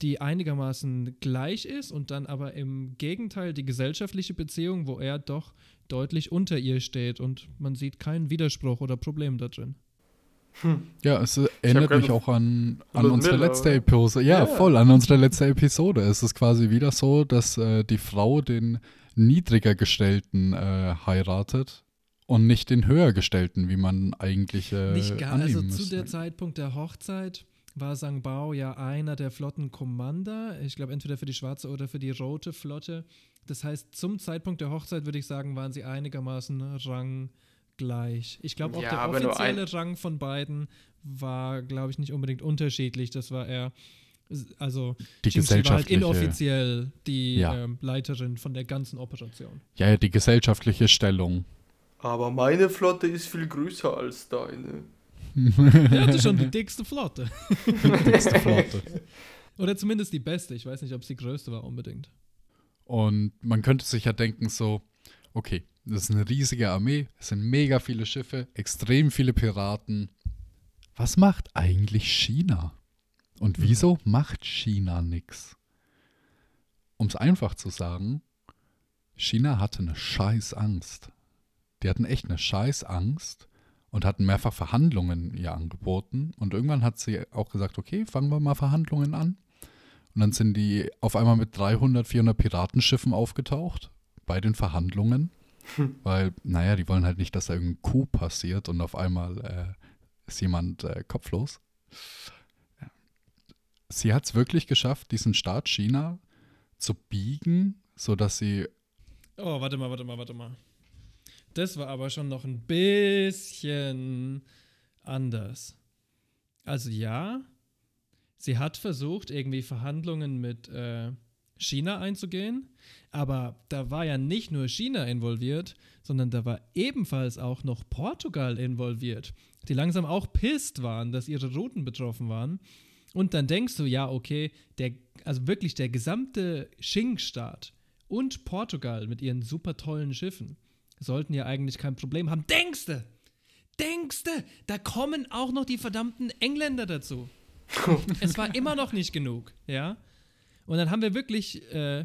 die einigermaßen gleich ist und dann aber im Gegenteil die gesellschaftliche Beziehung, wo er doch deutlich unter ihr steht und man sieht keinen Widerspruch oder Problem da drin. Ja, es erinnert mich auch an, an 100 unsere Mille, letzte? Episode. Ja, Ja. voll, an unsere letzte Episode. Es ist quasi wieder so, dass äh, die Frau den niedriger gestellten äh, heiratet und nicht den höher gestellten, wie man eigentlich äh, Nicht gar, annehmen also zu müsste. der Zeitpunkt der Hochzeit war Sang Bao ja einer der Flottenkommander. Ich glaube, entweder für die schwarze oder für die rote Flotte. Das heißt, zum Zeitpunkt der Hochzeit würde ich sagen, waren sie einigermaßen ranggleich. Ich glaube, auch Ja, der offizielle Rang von beiden war, glaube ich, nicht unbedingt unterschiedlich. Das war eher, also Die Shi war halt gesellschaftliche, inoffiziell die Ja. ähm, Leiterin von der ganzen Operation. ja, ja, die gesellschaftliche Stellung. Aber meine Flotte ist viel größer als deine. Er hatte schon die dickste Flotte. Dickste Flotte. Oder zumindest die beste. Ich weiß nicht, ob es die größte war unbedingt. Und man könnte sich ja denken so, okay, das ist eine riesige Armee, es sind mega viele Schiffe, extrem viele Piraten. Was macht eigentlich China? Und Hm. wieso macht China nichts? Um es einfach zu sagen, China hatte eine scheiß Angst. Die hatten echt eine scheiß Angst, und hatten mehrfach Verhandlungen ihr angeboten. Und irgendwann hat sie auch gesagt, okay, fangen wir mal Verhandlungen an. Und dann sind die auf einmal mit 300, 400 Piratenschiffen aufgetaucht bei den Verhandlungen. Weil, naja, die wollen halt nicht, dass da irgendein Coup passiert und auf einmal äh, ist jemand äh, kopflos. Sie hat es wirklich geschafft, diesen Staat China zu biegen, sodass sie Oh, warte mal, warte mal, warte mal. Das war aber schon noch ein bisschen anders. Also ja, sie hat versucht, irgendwie Verhandlungen mit äh, China einzugehen, aber da war ja nicht nur China involviert, sondern da war ebenfalls auch noch Portugal involviert, die langsam auch pisst waren, dass ihre Routen betroffen waren. Und dann denkst du, ja, okay, der, also wirklich der gesamte Qing-Staat und Portugal mit ihren super tollen Schiffen sollten ja eigentlich kein Problem haben. Denkste! Denkste! Da kommen auch noch die verdammten Engländer dazu. es war immer noch nicht genug, ja? Und dann haben wir wirklich äh,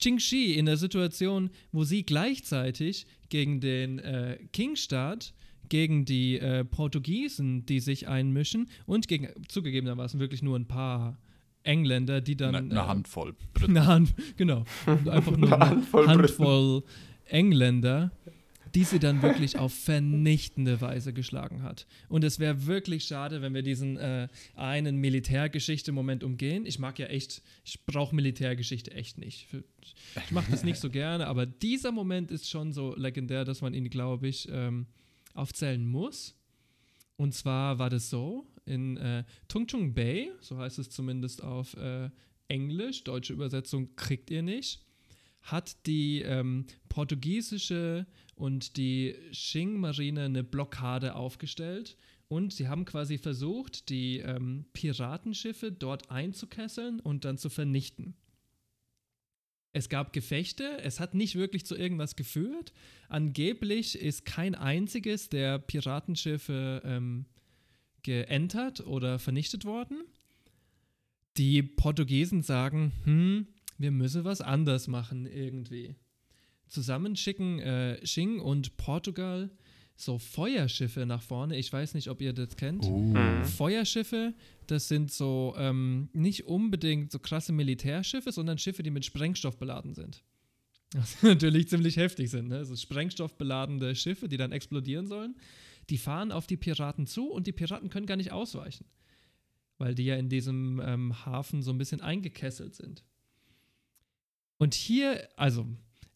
Qingxi in der Situation, wo sie gleichzeitig gegen den äh, King-Staat, gegen die äh, Portugiesen, die sich einmischen und gegen zugegebenermaßen wirklich nur ein paar Engländer, die dann. eine, eine äh, Handvoll Briten. eine Hand, genau. Einfach nur eine Handvoll Handvoll, Briten. Engländer, die sie dann wirklich auf vernichtende Weise geschlagen hat. Und es wäre wirklich schade, wenn wir diesen äh, einen Militärgeschichte-Moment umgehen. Ich mag ja echt, ich brauche Militärgeschichte echt nicht. Ich mache das nicht so gerne, aber dieser Moment ist schon so legendär, dass man ihn, glaube ich, ähm, aufzählen muss. Und zwar war das so, in äh, Tung Chung Bay, so heißt es zumindest auf äh, Englisch, deutsche Übersetzung kriegt ihr nicht, hat die ähm, portugiesische und die Qing-Marine eine Blockade aufgestellt und sie haben quasi versucht, die ähm, Piratenschiffe dort einzukesseln und dann zu vernichten. Es gab Gefechte, es hat nicht wirklich zu irgendwas geführt. Angeblich ist kein einziges der Piratenschiffe ähm, geentert oder vernichtet worden. Die Portugiesen sagen, hm, wir müssen was anders machen irgendwie. Zusammen schicken äh, Qing und Portugal so Feuerschiffe nach vorne. Ich weiß nicht, ob ihr das kennt. Uh. Feuerschiffe, das sind so ähm, nicht unbedingt so krasse Militärschiffe, sondern Schiffe, die mit Sprengstoff beladen sind. Was natürlich ziemlich heftig sind. Ne? So sprengstoffbeladene Schiffe, die dann explodieren sollen. Die fahren auf die Piraten zu und die Piraten können gar nicht ausweichen. Weil die ja in diesem ähm, Hafen so ein bisschen eingekesselt sind. Und hier, also,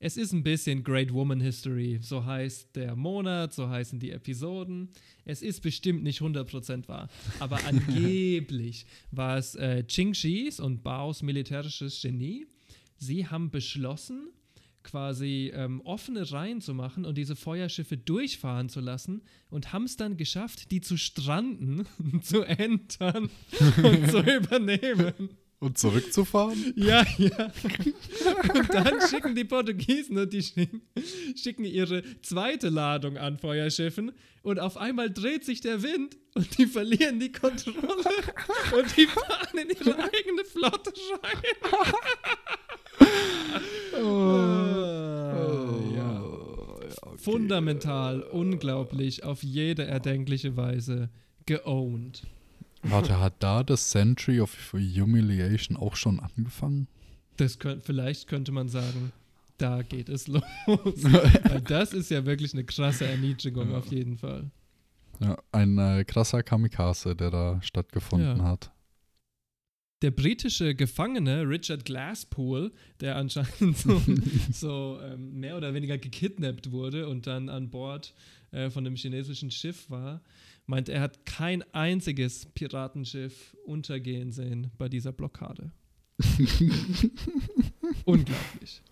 es ist ein bisschen Great Woman History. So heißt der Monat, so heißen die Episoden. Es ist bestimmt nicht 100% wahr. Aber angeblich war es äh, Ching Shis und Baos militärisches Genie. Sie haben beschlossen, quasi ähm, offene Reihen zu machen und diese Feuerschiffe durchfahren zu lassen und haben es dann geschafft, die zu stranden, zu entern und zu übernehmen. Und zurückzufahren? Ja, ja. Und dann schicken die Portugiesen und die schicken, schicken ihre zweite Ladung an Feuerschiffen und auf einmal dreht sich der Wind und die verlieren die Kontrolle und die fahren in ihre eigene Flotte rein. Oh, ja. Fundamental, unglaublich, auf jede erdenkliche Weise geowned. Warte, hat da das Century of Humiliation auch schon angefangen? Das könnt, vielleicht könnte man sagen, da geht es los. Weil das ist ja wirklich eine krasse Erniedrigung Ja. auf jeden Fall. Ja, ein äh, krasser Kamikaze, der da stattgefunden Ja. hat. Der britische Gefangene Richard Glasspool, der anscheinend so, so ähm, mehr oder weniger gekidnappt wurde und dann an Bord äh, von einem chinesischen Schiff war, meint, er hat kein einziges Piratenschiff untergehen sehen bei dieser Blockade. Unglaublich.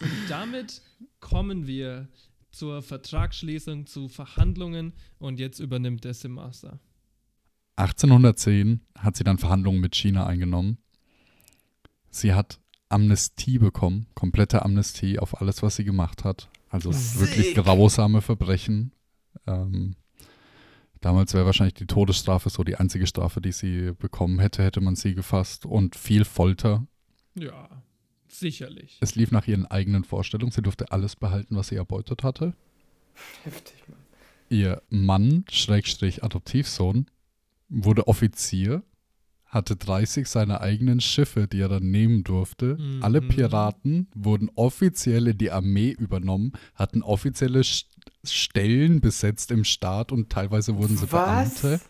Und damit kommen wir zur Vertragsschließung, zu Verhandlungen und jetzt übernimmt der Sim Master. 1810 hat sie dann Verhandlungen mit China eingenommen. Sie hat Amnestie bekommen, komplette Amnestie auf alles, was sie gemacht hat. Also wirklich grausame Verbrechen. Ähm, damals wäre wahrscheinlich die Todesstrafe so die einzige Strafe, die sie bekommen hätte, hätte man sie gefasst. Und viel Folter. Ja, sicherlich. Es lief nach ihren eigenen Vorstellungen. Sie durfte alles behalten, was sie erbeutet hatte. Heftig, Mann. Ihr Mann, Schrägstrich Adoptivsohn, wurde Offizier, hatte 30 seiner eigenen Schiffe, die er dann nehmen durfte. Mhm. Alle Piraten wurden offiziell in die Armee übernommen, hatten offizielle Sch Stellen besetzt im Staat und teilweise wurden sie Was? Beamte.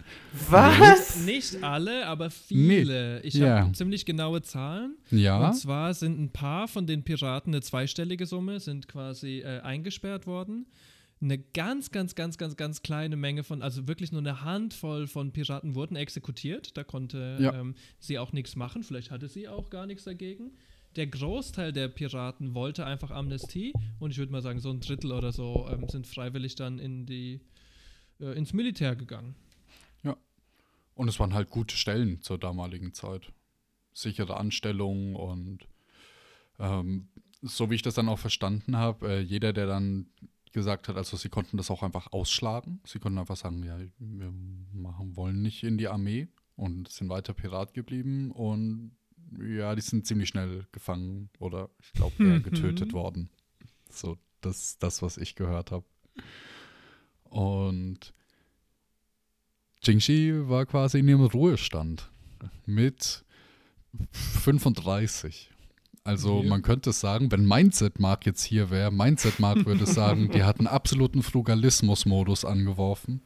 Was? Nicht alle, aber viele. Ich habe ja. ziemlich genaue Zahlen. Ja, Und zwar sind ein paar von den Piraten, eine zweistellige Summe, sind quasi äh, eingesperrt worden. Eine ganz, ganz, ganz, ganz, ganz kleine Menge von, also wirklich nur eine Handvoll von Piraten wurden exekutiert. Da konnte Ja. ähm, sie auch nichts machen. Vielleicht hatte sie auch gar nichts dagegen. Der Großteil der Piraten wollte einfach Amnestie und ich würde mal sagen, so ein Drittel oder so ähm, sind freiwillig dann in die, äh, ins Militär gegangen. und es waren halt gute Stellen zur damaligen Zeit. Sichere Anstellungen und ähm, so wie ich das dann auch verstanden habe, äh, jeder, der dann gesagt hat, also sie konnten das auch einfach ausschlagen. Sie konnten einfach sagen, ja, wir machen, wollen nicht in die Armee und sind weiter Pirat geblieben und ja, die sind ziemlich schnell gefangen oder ich glaube eher getötet worden. So, das ist das, was ich gehört habe. Und Jingxi war quasi in ihrem Ruhestand mit 35. Also Ja. man könnte sagen, wenn Mindset Mark jetzt hier wäre, Mindset Mark würde sagen, die hat einen absoluten Frugalismus-Modus angeworfen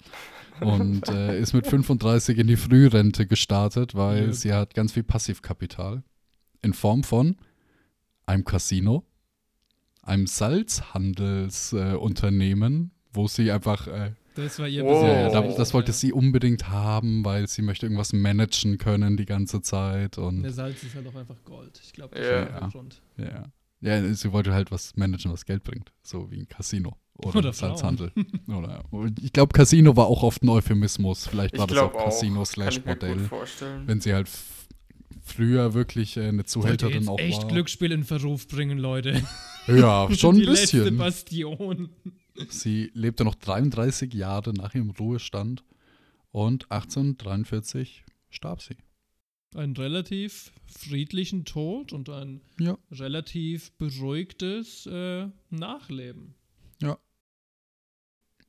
und äh, ist mit 35 in die Frührente gestartet, weil Ja. sie hat ganz viel Passivkapital in Form von einem Casino, einem Salzhandelsunternehmen, äh, wo sie einfach äh, Das war ihr Wow. ja, ja, Besitz. da, das wollte Ja. sie unbedingt haben, weil sie möchte irgendwas managen können die ganze Zeit und Der Salz ist halt auch einfach Gold. Ich glaube, das Ja. ist Grund. ja. Ja, sie wollte halt was managen, was Geld bringt, so wie ein Casino oder, Oder Salzhandel. oder ich glaube, Casino war auch oft ein Euphemismus. Vielleicht war Ich das auch. Casino slash vorstellen. wenn sie halt früher wirklich äh, eine Zuhälterin jetzt auch echt war. Glücksspiel in Verruf bringen, Leute. Ja, schon ein Die letzte bisschen. Bastion. Sie lebte noch 33 Jahre nach ihrem Ruhestand und 1843 starb sie. Einen relativ friedlichen Tod und ein Ja. relativ beruhigtes äh, Nachleben.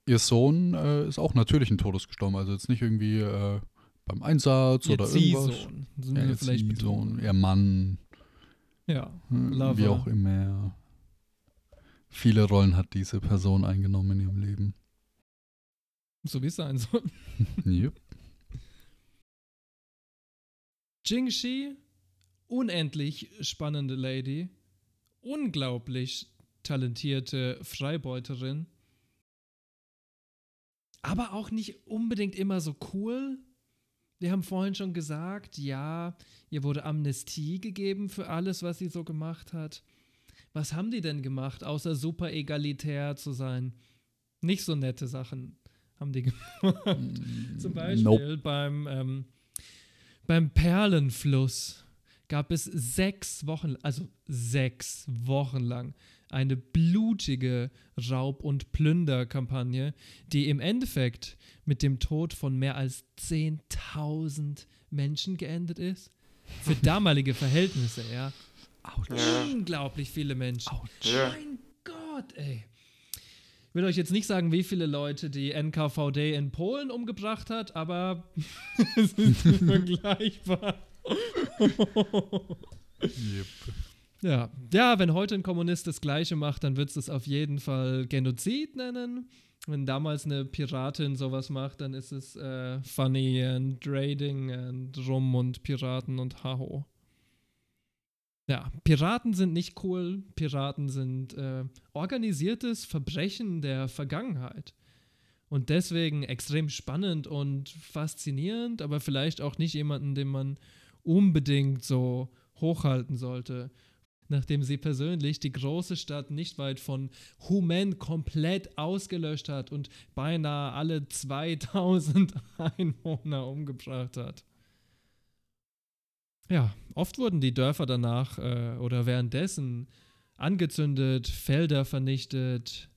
Ihr Sohn äh, ist auch natürlichen Todes gestorben, also jetzt nicht irgendwie äh, beim Einsatz Ihr oder irgendwas. Ziehsohn. Müssen Ja, ihr vielleicht betonen. ihr Mann, Ja. wie Lover. auch immer. Viele Rollen hat diese Person eingenommen in ihrem Leben. So wie es sein soll. Yep. Jingxi, unendlich spannende Lady, unglaublich talentierte Freibeuterin, aber auch nicht unbedingt immer so cool. Wir haben vorhin schon gesagt, ja, ihr wurde Amnestie gegeben für alles, was sie so gemacht hat. Was haben die denn gemacht, außer super egalitär zu sein? Nicht so nette Sachen haben die gemacht. Zum Beispiel Nope. beim, ähm, beim Perlenfluss gab es sechs Wochen, also sechs Wochen lang, eine blutige Raub- und Plünderkampagne, die im Endeffekt mit dem Tod von mehr als 10.000 Menschen geendet ist. Für damalige Verhältnisse, ja. Ja. Unglaublich viele Menschen. Ja. Mein Gott, ey. Ich will euch jetzt nicht sagen, wie viele Leute die NKVD in Polen umgebracht hat, aber es ist vergleichbar. Yep. Ja. ja, wenn heute ein Kommunist das Gleiche macht, dann wird es das auf jeden Fall Genozid nennen. Wenn damals eine Piratin sowas macht, dann ist es äh, funny and raiding and rum und Piraten und haho. Ja, Piraten sind nicht cool. Piraten sind äh, organisiertes Verbrechen der Vergangenheit. Und deswegen extrem spannend und faszinierend, aber vielleicht auch nicht jemanden, den man unbedingt so hochhalten sollte. Nachdem sie persönlich die große Stadt nicht weit von Humen komplett ausgelöscht hat und beinahe alle 2000 Einwohner umgebracht hat. Ja, oft wurden die Dörfer danach äh, oder währenddessen angezündet, Felder vernichtet.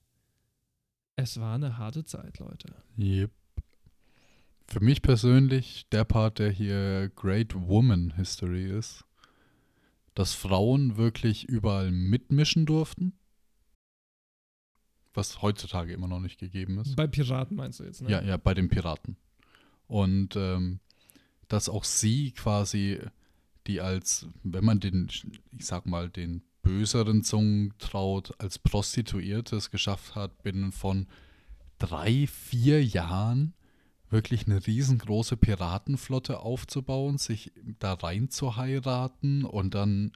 Es war eine harte Zeit, Leute. Yep. Für mich persönlich der Part, der hier Great Woman History ist, dass Frauen wirklich überall mitmischen durften. was heutzutage immer noch nicht gegeben ist. Bei Piraten meinst du jetzt, ne? Ja, ja, bei den Piraten. Und ähm, dass auch sie quasi, die als, wenn man den, ich sag mal, den böseren Zungen traut, als Prostituierte es geschafft hat, binnen von drei, vier Jahren wirklich eine riesengroße Piratenflotte aufzubauen, sich da rein zu heiraten und dann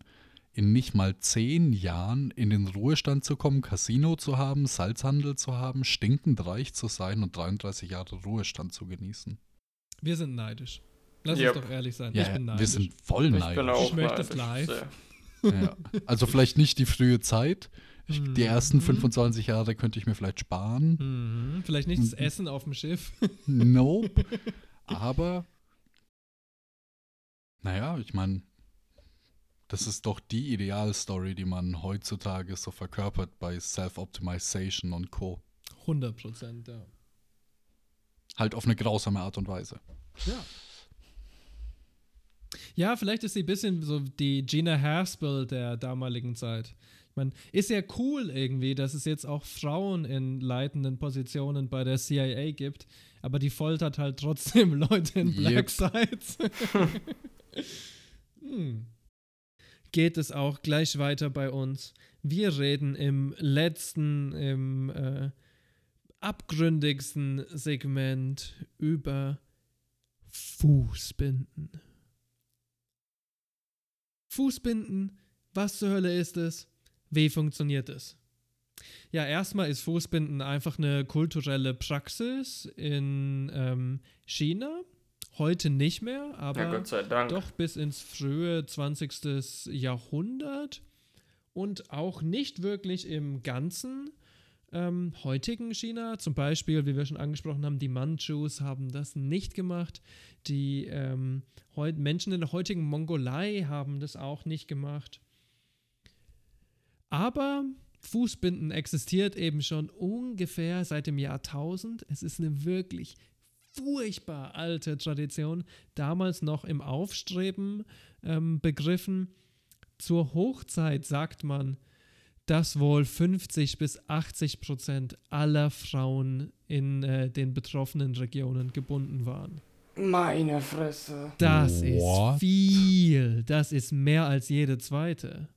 in nicht mal zehn Jahren in den Ruhestand zu kommen, Casino zu haben, Salzhandel zu haben, stinkend reich zu sein und 33 Jahre Ruhestand zu genießen. Wir sind neidisch. Lass Yep. uns doch ehrlich sein. Ja, ich bin neidisch. wir sind voll Ich neidisch. bin auch Ich möchte es neidisch, live. Ja. Also vielleicht nicht die frühe Zeit. Ich, die ersten Mhm. 25 Jahre könnte ich mir vielleicht sparen. Mhm. Vielleicht nicht das Essen auf dem Schiff. Nope. Aber, naja, ich meine, das ist doch die Idealstory, die man heutzutage so verkörpert bei Self-Optimization und Co. 100 Prozent, ja. Halt auf eine grausame Art und Weise. Ja. Ja, vielleicht ist sie ein bisschen so die Gina Haspel der damaligen Zeit. Meine, ist ja cool irgendwie, dass es jetzt auch Frauen in leitenden Positionen bei der CIA gibt, aber die foltert halt trotzdem Leute in Black Yep. Sites. hm. Geht es auch gleich weiter bei uns. Wir reden im letzten, im äh, abgründigsten Segment über Fußbinden. Fußbinden, was zur Hölle ist es? Wie funktioniert es? Ja, erstmal ist Fußbinden einfach eine kulturelle Praxis in ähm, China. Heute nicht mehr, aber Ja, doch bis ins frühe 20. Jahrhundert und auch nicht wirklich im ganzen ähm, heutigen China. Zum Beispiel, wie wir schon angesprochen haben, die Manchus haben das nicht gemacht. Die ähm, Menschen in der heutigen Mongolei haben das auch nicht gemacht. Aber Fußbinden existiert eben schon ungefähr seit dem Jahr 1000. Es ist eine wirklich furchtbar alte Tradition, damals noch im Aufstreben ähm, begriffen. Zur Hochzeit sagt man, dass wohl 50 bis 80 Prozent aller Frauen in äh, den betroffenen Regionen gebunden waren. Meine Fresse. Das What? ist viel. Das ist mehr als jede zweite.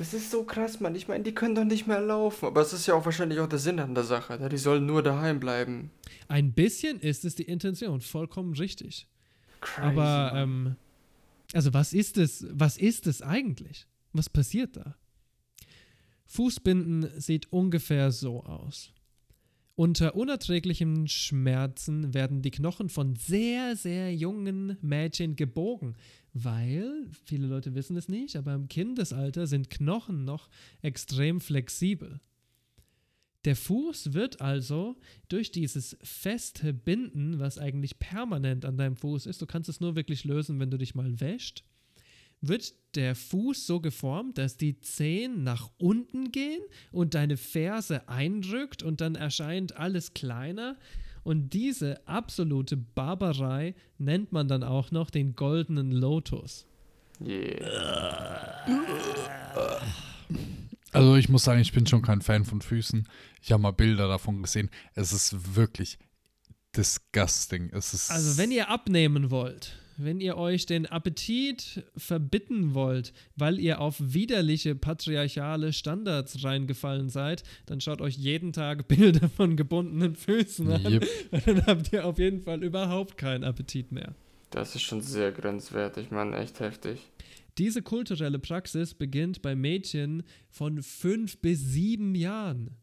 Das ist so krass, Mann. Ich meine, die können doch nicht mehr laufen. Aber es ist ja auch wahrscheinlich auch der Sinn an der Sache. ne? Die sollen nur daheim bleiben. Ein bisschen ist es die Intention, vollkommen richtig. Crazy. Aber, ähm, also was ist es, was ist es eigentlich? Was passiert da? Fußbinden sieht ungefähr so aus. Unter unerträglichen Schmerzen werden die Knochen von sehr, sehr jungen Mädchen gebogen, weil, viele Leute wissen es nicht, aber im Kindesalter sind Knochen noch extrem flexibel. Der Fuß wird also durch dieses feste Binden, was eigentlich permanent an deinem Fuß ist, du kannst es nur wirklich lösen, wenn du dich mal wäscht, wird der Fuß so geformt, dass die Zehen nach unten gehen und deine Ferse eindrückt und dann erscheint alles kleiner. Und diese absolute Barbarei nennt man dann auch noch den goldenen Lotus. Yeah. Also ich muss sagen, ich bin schon kein Fan von Füßen. Ich habe mal Bilder davon gesehen. Es ist wirklich disgusting. Es ist Also wenn ihr abnehmen wollt, wenn ihr euch den Appetit verbitten wollt, weil ihr auf widerliche patriarchale Standards reingefallen seid, dann schaut euch jeden Tag Bilder von gebundenen Füßen an. Yep. Und dann habt ihr auf jeden Fall überhaupt keinen Appetit mehr. Das ist schon sehr grenzwertig, Mann. Echt heftig. Diese kulturelle Praxis beginnt bei Mädchen von fünf bis sieben Jahren.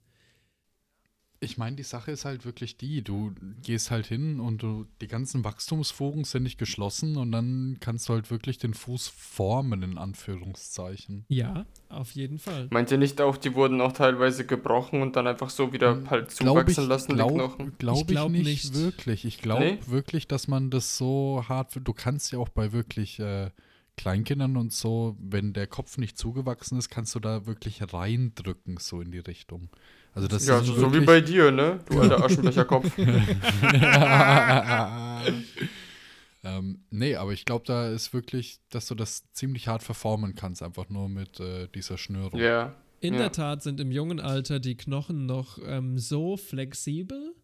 Ich meine, die Sache ist halt wirklich die, du gehst halt hin und du, die ganzen Wachstumsfugen sind nicht geschlossen und dann kannst du halt wirklich den Fuß formen, in Anführungszeichen. Ja, auf jeden Fall. Meint ihr nicht auch, die wurden auch teilweise gebrochen und dann einfach so wieder halt Glaube zuwachsen lassen, die Knochen? glaub, glaub Ich ich, glaub nicht, nicht. wirklich. Ich glaube Nee? wirklich, dass man das so hart, du kannst ja auch bei wirklich äh, Kleinkindern und so, wenn der Kopf nicht zugewachsen ist, kannst du da wirklich reindrücken, so in die Richtung. Also das Ja, ist so, so wie bei dir, ne? Du alter Aschenbecherkopf. ähm, nee, aber ich glaube, da ist wirklich, dass du das ziemlich hart verformen kannst, einfach nur mit äh, dieser Schnürung. Ja. In Ja. der Tat sind im jungen Alter die Knochen noch ähm, so flexibel,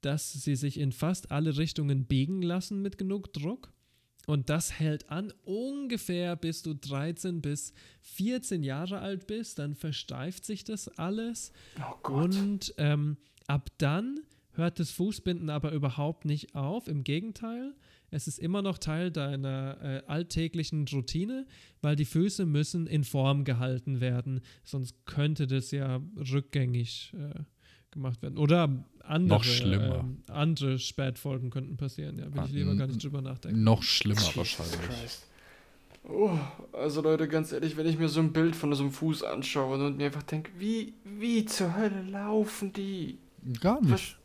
dass sie sich in fast alle Richtungen biegen lassen mit genug Druck. Und das hält an ungefähr bis du 13 bis 14 Jahre alt bist. Dann versteift sich das alles. Oh. Und ähm, ab dann hört das Fußbinden aber überhaupt nicht auf. Im Gegenteil, es ist immer noch Teil deiner äh, alltäglichen Routine, weil die Füße müssen in Form gehalten werden. Sonst könnte das ja rückgängig äh, gemacht werden. Oder andere, Noch schlimmer. ähm, andere Spätfolgen könnten passieren. Ja, will ich Ah, lieber gar n- nicht drüber nachdenken. Noch schlimmer Jesus wahrscheinlich. Christ. Oh, also Leute, ganz ehrlich, wenn ich mir so ein Bild von so einem Fuß anschaue und mir einfach denke, wie, wie zur Hölle laufen die? Gar Was? nicht.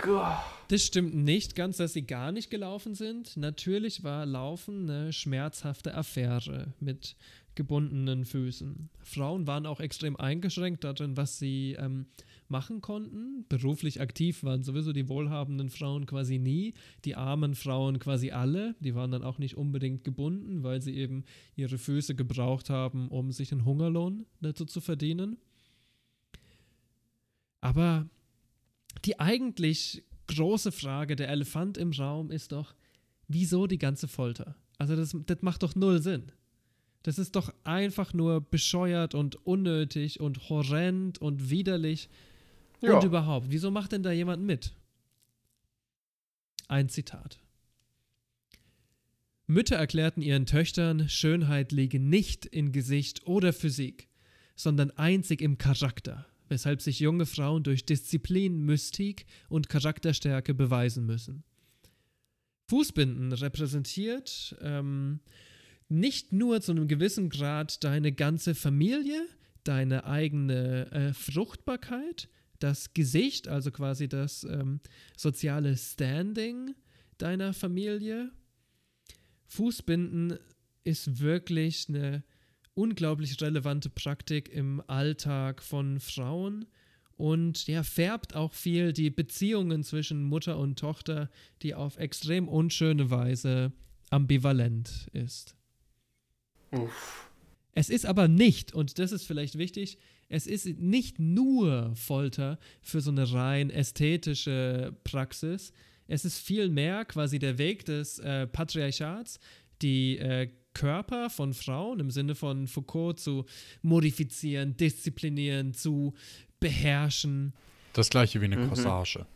Gott. Das stimmt nicht ganz, dass sie gar nicht gelaufen sind. Natürlich war Laufen eine schmerzhafte Affäre mit gebundenen Füßen. Frauen waren auch extrem eingeschränkt darin, was sie ähm, machen konnten. Beruflich aktiv waren sowieso die wohlhabenden Frauen quasi nie, die armen Frauen quasi alle. Die waren dann auch nicht unbedingt gebunden, weil sie eben ihre Füße gebraucht haben, um sich einen Hungerlohn dazu zu verdienen. Aber die eigentlich große Frage, der Elefant im Raum ist doch, wieso die ganze Folter? Also das, das macht doch null Sinn. Das ist doch einfach nur bescheuert und unnötig und horrend und widerlich Ja. und überhaupt. Wieso macht denn da jemand mit? Ein Zitat. Mütter erklärten ihren Töchtern, Schönheit liege nicht in Gesicht oder Physik, sondern einzig im Charakter, weshalb sich junge Frauen durch Disziplin, Mystik und Charakterstärke beweisen müssen. Fußbinden repräsentiert ähm, nicht nur zu einem gewissen Grad deine ganze Familie, deine eigene äh, Fruchtbarkeit, das Gesicht, also quasi das ähm, soziale Standing deiner Familie. Fußbinden ist wirklich eine unglaublich relevante Praktik im Alltag von Frauen und ja, färbt auch viel die Beziehungen zwischen Mutter und Tochter, die auf extrem unschöne Weise ambivalent ist. Uff. Es ist aber nicht, und das ist vielleicht wichtig, es ist nicht nur Folter für so eine rein ästhetische Praxis. Es ist vielmehr quasi der Weg des äh, Patriarchats, die äh, Körper von Frauen im Sinne von Foucault zu modifizieren, disziplinieren, zu beherrschen. Das gleiche wie eine Mhm. Corsage.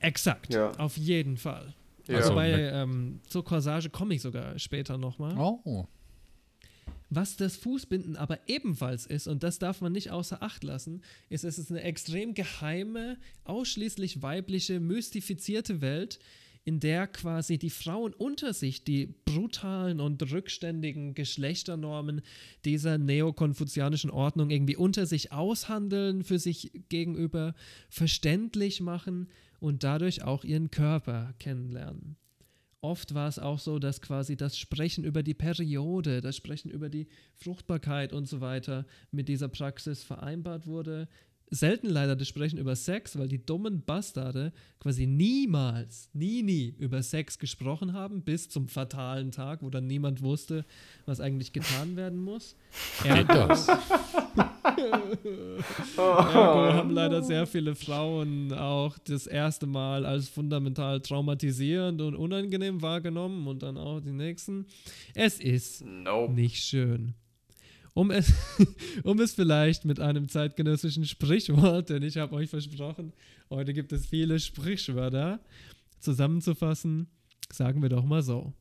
Exakt, Ja. auf jeden Fall. Ja. Also- Wobei, ne- ähm, zur Corsage komme ich sogar später nochmal. Oh. Was das Fußbinden aber ebenfalls ist, und das darf man nicht außer Acht lassen, ist, es ist eine extrem geheime, ausschließlich weibliche, mystifizierte Welt, in der quasi die Frauen unter sich die brutalen und rückständigen Geschlechternormen dieser neokonfuzianischen Ordnung irgendwie unter sich aushandeln, für sich gegenüber verständlich machen und dadurch auch ihren Körper kennenlernen. Oft war es auch so, dass quasi das Sprechen über die Periode, das Sprechen über die Fruchtbarkeit und so weiter mit dieser Praxis vereinbart wurde. Selten leider das Sprechen über Sex, weil die dummen Bastarde quasi niemals, nie, nie über Sex gesprochen haben, bis zum fatalen Tag, wo dann niemand wusste, was eigentlich getan werden muss. Geht das? Ergo haben leider sehr viele Frauen auch das erste Mal als fundamental traumatisierend und unangenehm wahrgenommen und dann auch die nächsten. Es ist Nope. nicht schön. Um es, um es vielleicht mit einem zeitgenössischen Sprichwort, denn ich habe euch versprochen, heute gibt es viele Sprichwörter, zusammenzufassen, sagen wir doch mal so.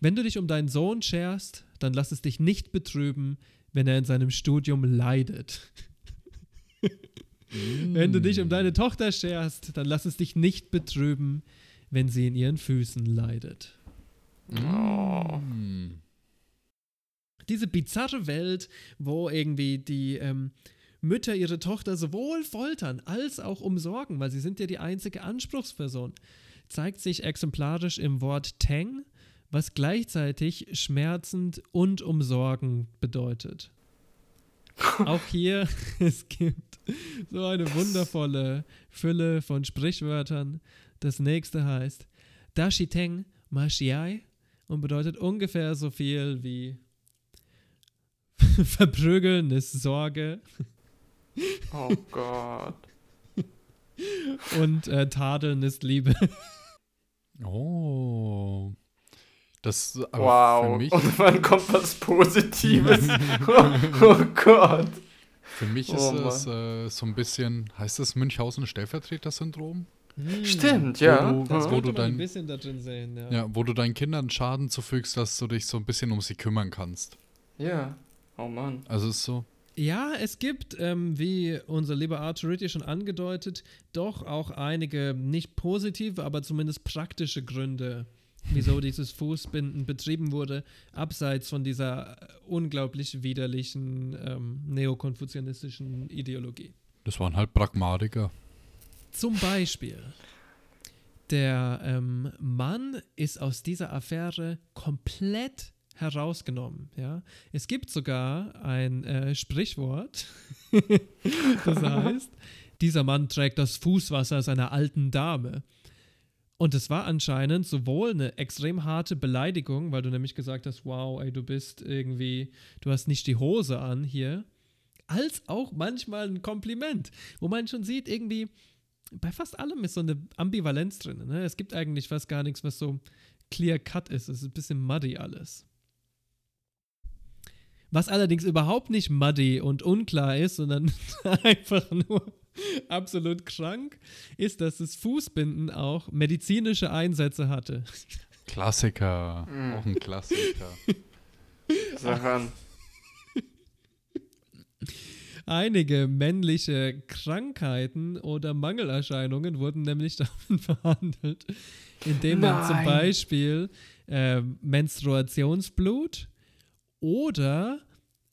Wenn du dich um deinen Sohn scherst, dann lass es dich nicht betrüben, wenn er in seinem Studium leidet. Wenn du dich um deine Tochter scherst, dann lass es dich nicht betrüben, wenn sie in ihren Füßen leidet. Mm. Diese bizarre Welt, wo irgendwie die ähm, Mütter ihre Tochter sowohl foltern als auch umsorgen, weil sie sind ja die einzige Anspruchsperson, zeigt sich exemplarisch im Wort Teng, was gleichzeitig schmerzend und umsorgen bedeutet. Auch hier, es gibt so eine wundervolle Fülle von Sprichwörtern. Das nächste heißt Dashiteng Mashiai und bedeutet ungefähr so viel wie Verprügeln ist Sorge Oh Gott. und äh, Tadeln ist Liebe. Oh. Das aber Wow. für mich, Und wann kommt was Positives? oh, oh Gott. für mich Oh ist Mann. es äh, so ein bisschen, heißt das Münchhausen Stellvertreter-Syndrom? Stimmt, ja. Wo du- Das wo könnte du man ein dein- bisschen da drin sehen, ja. Ja, wo du deinen Kindern Schaden zufügst, dass du dich so ein bisschen um sie kümmern kannst. Ja. Oh Mann. Also es ist so, Ja, es gibt, ähm, wie unser lieber Arthur Ritchie schon angedeutet, doch auch einige nicht positive, aber zumindest praktische Gründe, wieso dieses Fußbinden betrieben wurde, abseits von dieser unglaublich widerlichen ähm, neokonfuzianistischen Ideologie. das waren halt Pragmatiker. Zum Beispiel, der ähm, Mann ist aus dieser Affäre komplett herausgenommen. Ja? Es gibt sogar ein äh, Sprichwort, das heißt, dieser Mann trägt das Fußwasser seiner alten Dame. Und es war anscheinend sowohl eine extrem harte Beleidigung, weil du nämlich gesagt hast, wow, ey, du bist irgendwie, du hast nicht die Hose an hier, als auch manchmal ein Kompliment, wo man schon sieht, irgendwie, bei fast allem ist so eine Ambivalenz drin. Ne? Es gibt eigentlich fast gar nichts, was so clear cut ist. Es ist ein bisschen muddy alles. Was allerdings überhaupt nicht muddy und unklar ist, sondern einfach nur absolut krank, ist, dass das Fußbinden auch medizinische Einsätze hatte. Klassiker. Mm. Auch ein Klassiker. Sag an. Einige männliche Krankheiten oder Mangelerscheinungen wurden nämlich damit behandelt, indem man zum Nein. Beispiel ähm, Menstruationsblut oder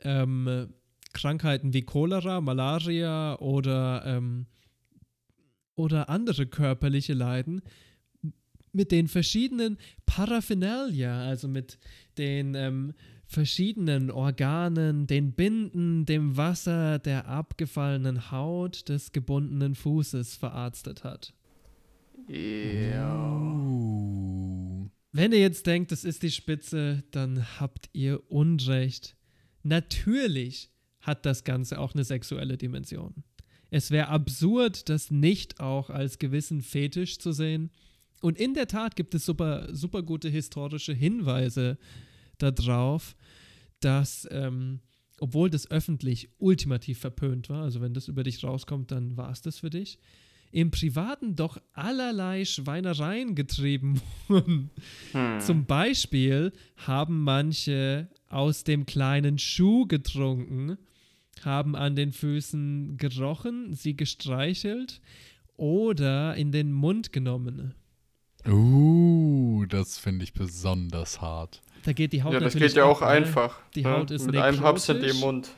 ähm, Krankheiten wie Cholera, Malaria oder, ähm, oder andere körperliche Leiden mit den verschiedenen Paraphernalia, also mit den ähm, verschiedenen Organen, den Binden, dem Wasser, der abgefallenen Haut des gebundenen Fußes verarztet hat. Wenn ihr jetzt denkt, das ist die Spitze, dann habt ihr Unrecht. Natürlich hat das Ganze auch eine sexuelle Dimension. Es wäre absurd, das nicht auch als gewissen Fetisch zu sehen. Und in der Tat gibt es super, super gute historische Hinweise darauf, dass, ähm, obwohl das öffentlich ultimativ verpönt war, also wenn das über dich rauskommt, dann war es das für dich, im Privaten doch allerlei Schweinereien getrieben wurden. Hm. Zum Beispiel haben manche aus dem kleinen Schuh getrunken, haben an den Füßen gerochen, sie gestreichelt oder in den Mund genommen. Uh, das finde ich besonders hart. Da geht die Haut Ja, das natürlich geht ja auch ab, ne? einfach. Die ne? Haut ist Mit einem Haps in dem Mund.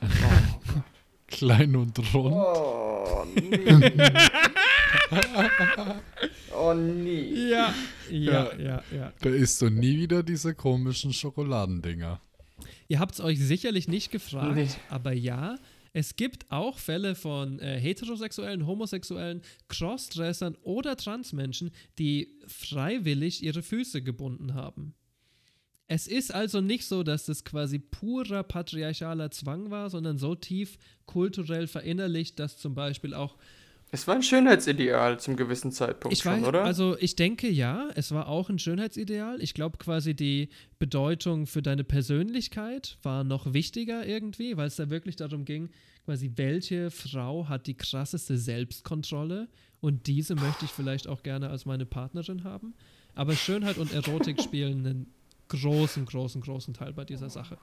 Klein und rund. Oh, nee. oh, nee. Ja, ja, ja, ja. Da isst du nie wieder diese komischen Schokoladendinger. Ihr habt es euch sicherlich nicht gefragt, Nee. aber ja, es gibt auch Fälle von äh, heterosexuellen, homosexuellen, Crossdressern oder Transmenschen, die freiwillig ihre Füße gebunden haben. Es ist also nicht so, dass das quasi purer patriarchaler Zwang war, sondern so tief kulturell verinnerlicht, dass zum Beispiel auch Es war ein Schönheitsideal zum gewissen Zeitpunkt ich schon, weiß, oder? also ich denke ja, es war auch ein Schönheitsideal. Ich glaube quasi die Bedeutung für deine Persönlichkeit war noch wichtiger irgendwie, weil es da wirklich darum ging, quasi welche Frau hat die krasseste Selbstkontrolle und diese möchte ich vielleicht auch gerne als meine Partnerin haben. Aber Schönheit und Erotik spielen einen großen, großen, großen Teil bei dieser Sache.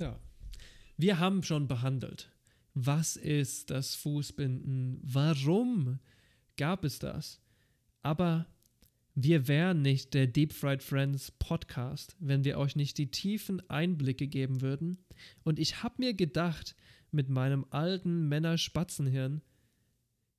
Ja. Wir haben schon behandelt. Was ist das Fußbinden? Warum gab es das? Aber wir wären nicht der Deep Fried Friends Podcast, wenn wir euch nicht die tiefen Einblicke geben würden. Und ich habe mir gedacht, mit meinem alten Männer-Spatzenhirn,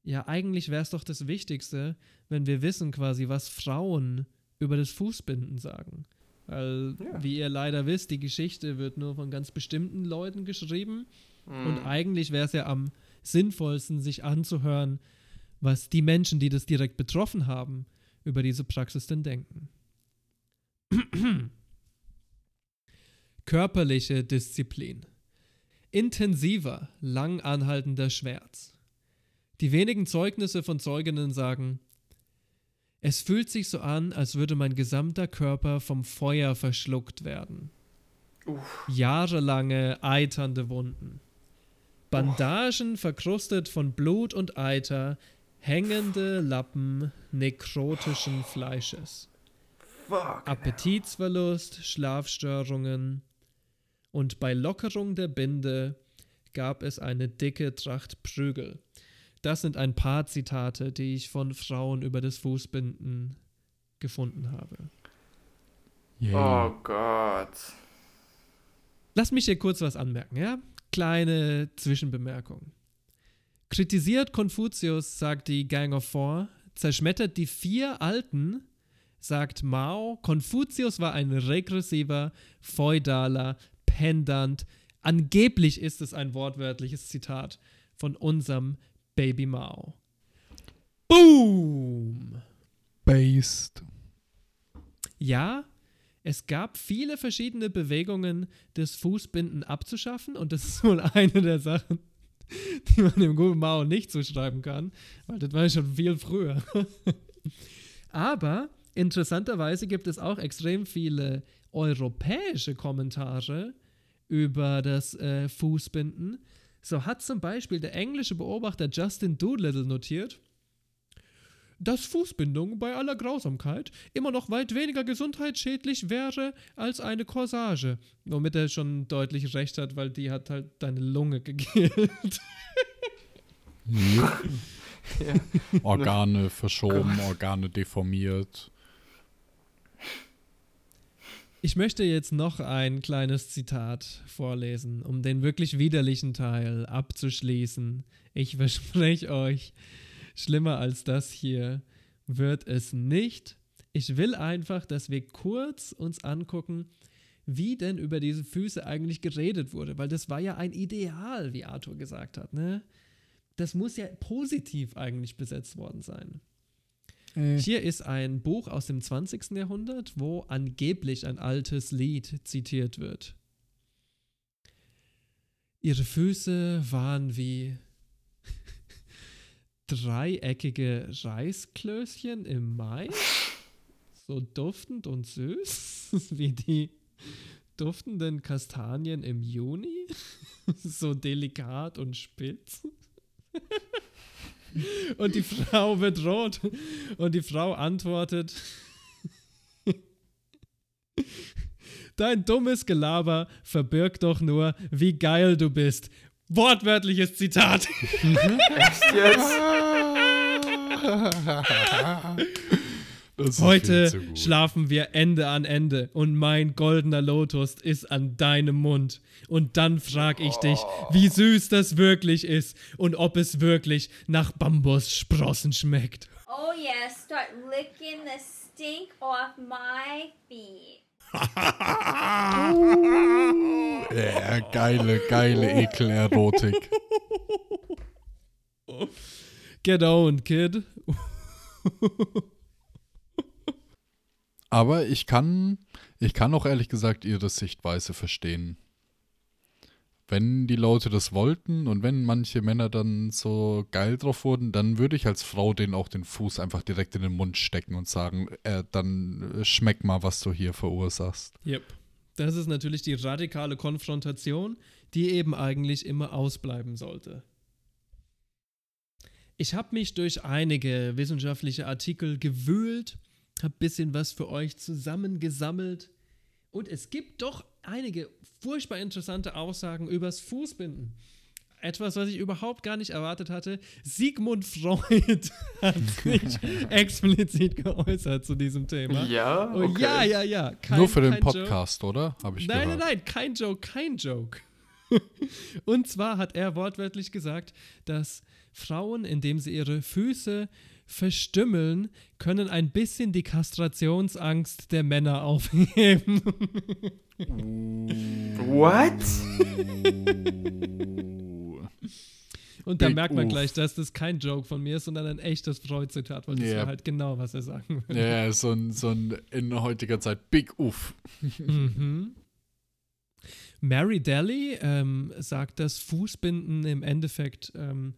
ja, eigentlich wäre es doch das Wichtigste, wenn wir wissen quasi, was Frauen über das Fußbinden sagen. Weil, Ja. wie ihr leider wisst, die Geschichte wird nur von ganz bestimmten Leuten geschrieben. Und Hm. eigentlich wäre es ja am sinnvollsten, sich anzuhören, was die Menschen, die das direkt betroffen haben, über diese Praxis denn denken. Körperliche Disziplin. Intensiver, lang anhaltender Schmerz. Die wenigen Zeugnisse von Zeuginnen sagen, es fühlt sich so an, als würde mein gesamter Körper vom Feuer verschluckt werden. Jahrelange eiternde Wunden. Bandagen verkrustet von Blut und Eiter, hängende Lappen nekrotischen Fleisches. Appetitsverlust, Schlafstörungen und bei Lockerung der Binde gab es eine dicke Tracht Prügel. Das sind ein paar Zitate, die ich von Frauen über das Fußbinden gefunden habe. Yay. Oh Gott. Lass mich hier kurz was anmerken, ja? Kleine Zwischenbemerkung. Kritisiert Konfuzius, sagt die Gang of Four, zerschmettert die vier Alten, sagt Mao, Konfuzius war ein regressiver, feudaler, pendant, angeblich ist es ein wortwörtliches Zitat von unserem Baby Mao. Boom! Based. Ja, es gab viele verschiedene Bewegungen, das Fußbinden abzuschaffen und das ist wohl eine der Sachen, die man dem guten Mao nicht zuschreiben kann, weil das war schon viel früher. Aber interessanterweise gibt es auch extrem viele europäische Kommentare über das äh, Fußbinden. So hat zum Beispiel der englische Beobachter Justin Doolittle notiert, dass Fußbindung bei aller Grausamkeit immer noch weit weniger gesundheitsschädlich wäre als eine Corsage. Womit er schon deutlich recht hat, weil die hat halt deine Lunge gekillt. Organe verschoben, Organe deformiert. Ich möchte jetzt noch ein kleines Zitat vorlesen, um den wirklich widerlichen Teil abzuschließen. Ich verspreche euch, schlimmer als das hier wird es nicht. Ich will einfach, dass wir kurz uns angucken, wie denn über diese Füße eigentlich geredet wurde, weil das war ja ein Ideal, wie Arthur gesagt hat, ne? Das muss ja positiv eigentlich besetzt worden sein. Hier ist ein Buch aus dem 20. Jahrhundert, wo angeblich ein altes Lied zitiert wird. Ihre Füße waren wie dreieckige Reisklößchen im Mai, so duftend und süß wie die duftenden Kastanien im Juni, so delikat und spitz. Und die Frau wird rot. Und die Frau antwortet: Dein dummes Gelaber verbirgt doch nur, wie geil du bist. Wortwörtliches Zitat. Echt jetzt? Heute schlafen wir Ende an Ende und mein goldener Lotus ist an deinem Mund. Und dann frag ich dich, wie süß das wirklich ist und ob es wirklich nach Bambussprossen schmeckt. Oh yes, start licking the stink off my feet. Ja, geile, geile Ekelerotik. Get owned, kid. Aber ich kann, ich kann auch ehrlich gesagt ihre Sichtweise verstehen. Wenn die Leute das wollten und wenn manche Männer dann so geil drauf wurden, dann würde ich als Frau denen auch den Fuß einfach direkt in den Mund stecken und sagen, äh, dann äh, schmeck mal, was du hier verursachst. Yep. Das ist natürlich die radikale Konfrontation, die eben eigentlich immer ausbleiben sollte. Ich habe mich durch einige wissenschaftliche Artikel gewühlt, habe ein bisschen was für euch zusammengesammelt und es gibt doch einige furchtbar interessante Aussagen übers Fußbinden. Etwas, was ich überhaupt gar nicht erwartet hatte. Sigmund Freud hat sich explizit geäußert zu diesem Thema. Ja, Oh, okay. ja, ja, ja. Kein, Nur für den kein Joke. Podcast, oder? Habe ich Nein, gehört. nein, nein, kein Joke, kein Joke. Und zwar hat er wortwörtlich gesagt, dass Frauen, indem sie ihre Füße verstümmeln, können ein bisschen die Kastrationsangst der Männer aufheben. What? Und da Big merkt man gleich, dass das kein Joke von mir ist, sondern ein echtes Freud-Zitat, weil das Ja. war halt genau, was er sagen würde. Ja, so ein, so ein in heutiger Zeit Big Uff. Mhm. Mary Daly ähm, sagt, dass Fußbinden im Endeffekt ähm,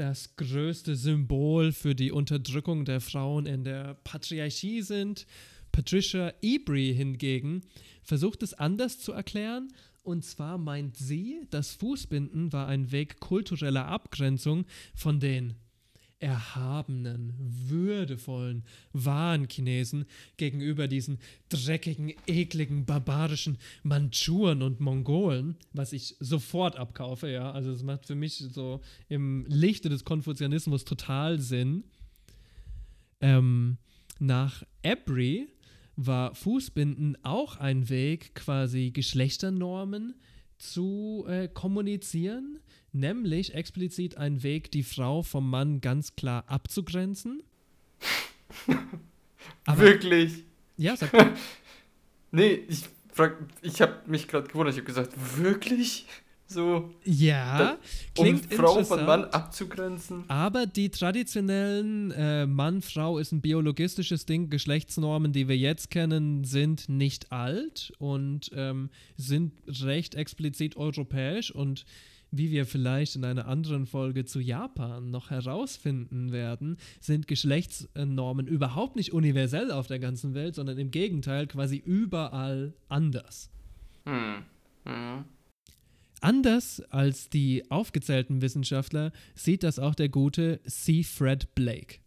das größte Symbol für die Unterdrückung der Frauen in der Patriarchie sind. Patricia Ebry hingegen versucht es anders zu erklären. Und zwar meint sie, das Fußbinden war ein Weg kultureller Abgrenzung von den erhabenen, würdevollen, wahren Chinesen gegenüber diesen dreckigen, ekligen, barbarischen Mandschuren und Mongolen, was ich sofort abkaufe, ja. Also es macht für mich so im Lichte des Konfuzianismus total Sinn. Ähm, nach Ebry war Fußbinden auch ein Weg, quasi Geschlechternormen zu äh, kommunizieren, nämlich explizit ein Weg, die Frau vom Mann ganz klar abzugrenzen. Aber- Wirklich? Ja, sag mal. Nee, ich frag, ich habe mich gerade gewundert. Ich habe gesagt, wirklich? So, Ja, um klingt Frau von Mann abzugrenzen? Aber die traditionellen äh, Mann, Frau ist ein biologistisches Ding. Geschlechtsnormen, die wir jetzt kennen, sind nicht alt und ähm, sind recht explizit europäisch. Und wie wir vielleicht in einer anderen Folge zu Japan noch herausfinden werden, sind Geschlechtsnormen überhaupt nicht universell auf der ganzen Welt, sondern im Gegenteil quasi überall anders. Hm. Hm. Anders als die aufgezählten Wissenschaftler sieht das auch der gute C. Fred Blake.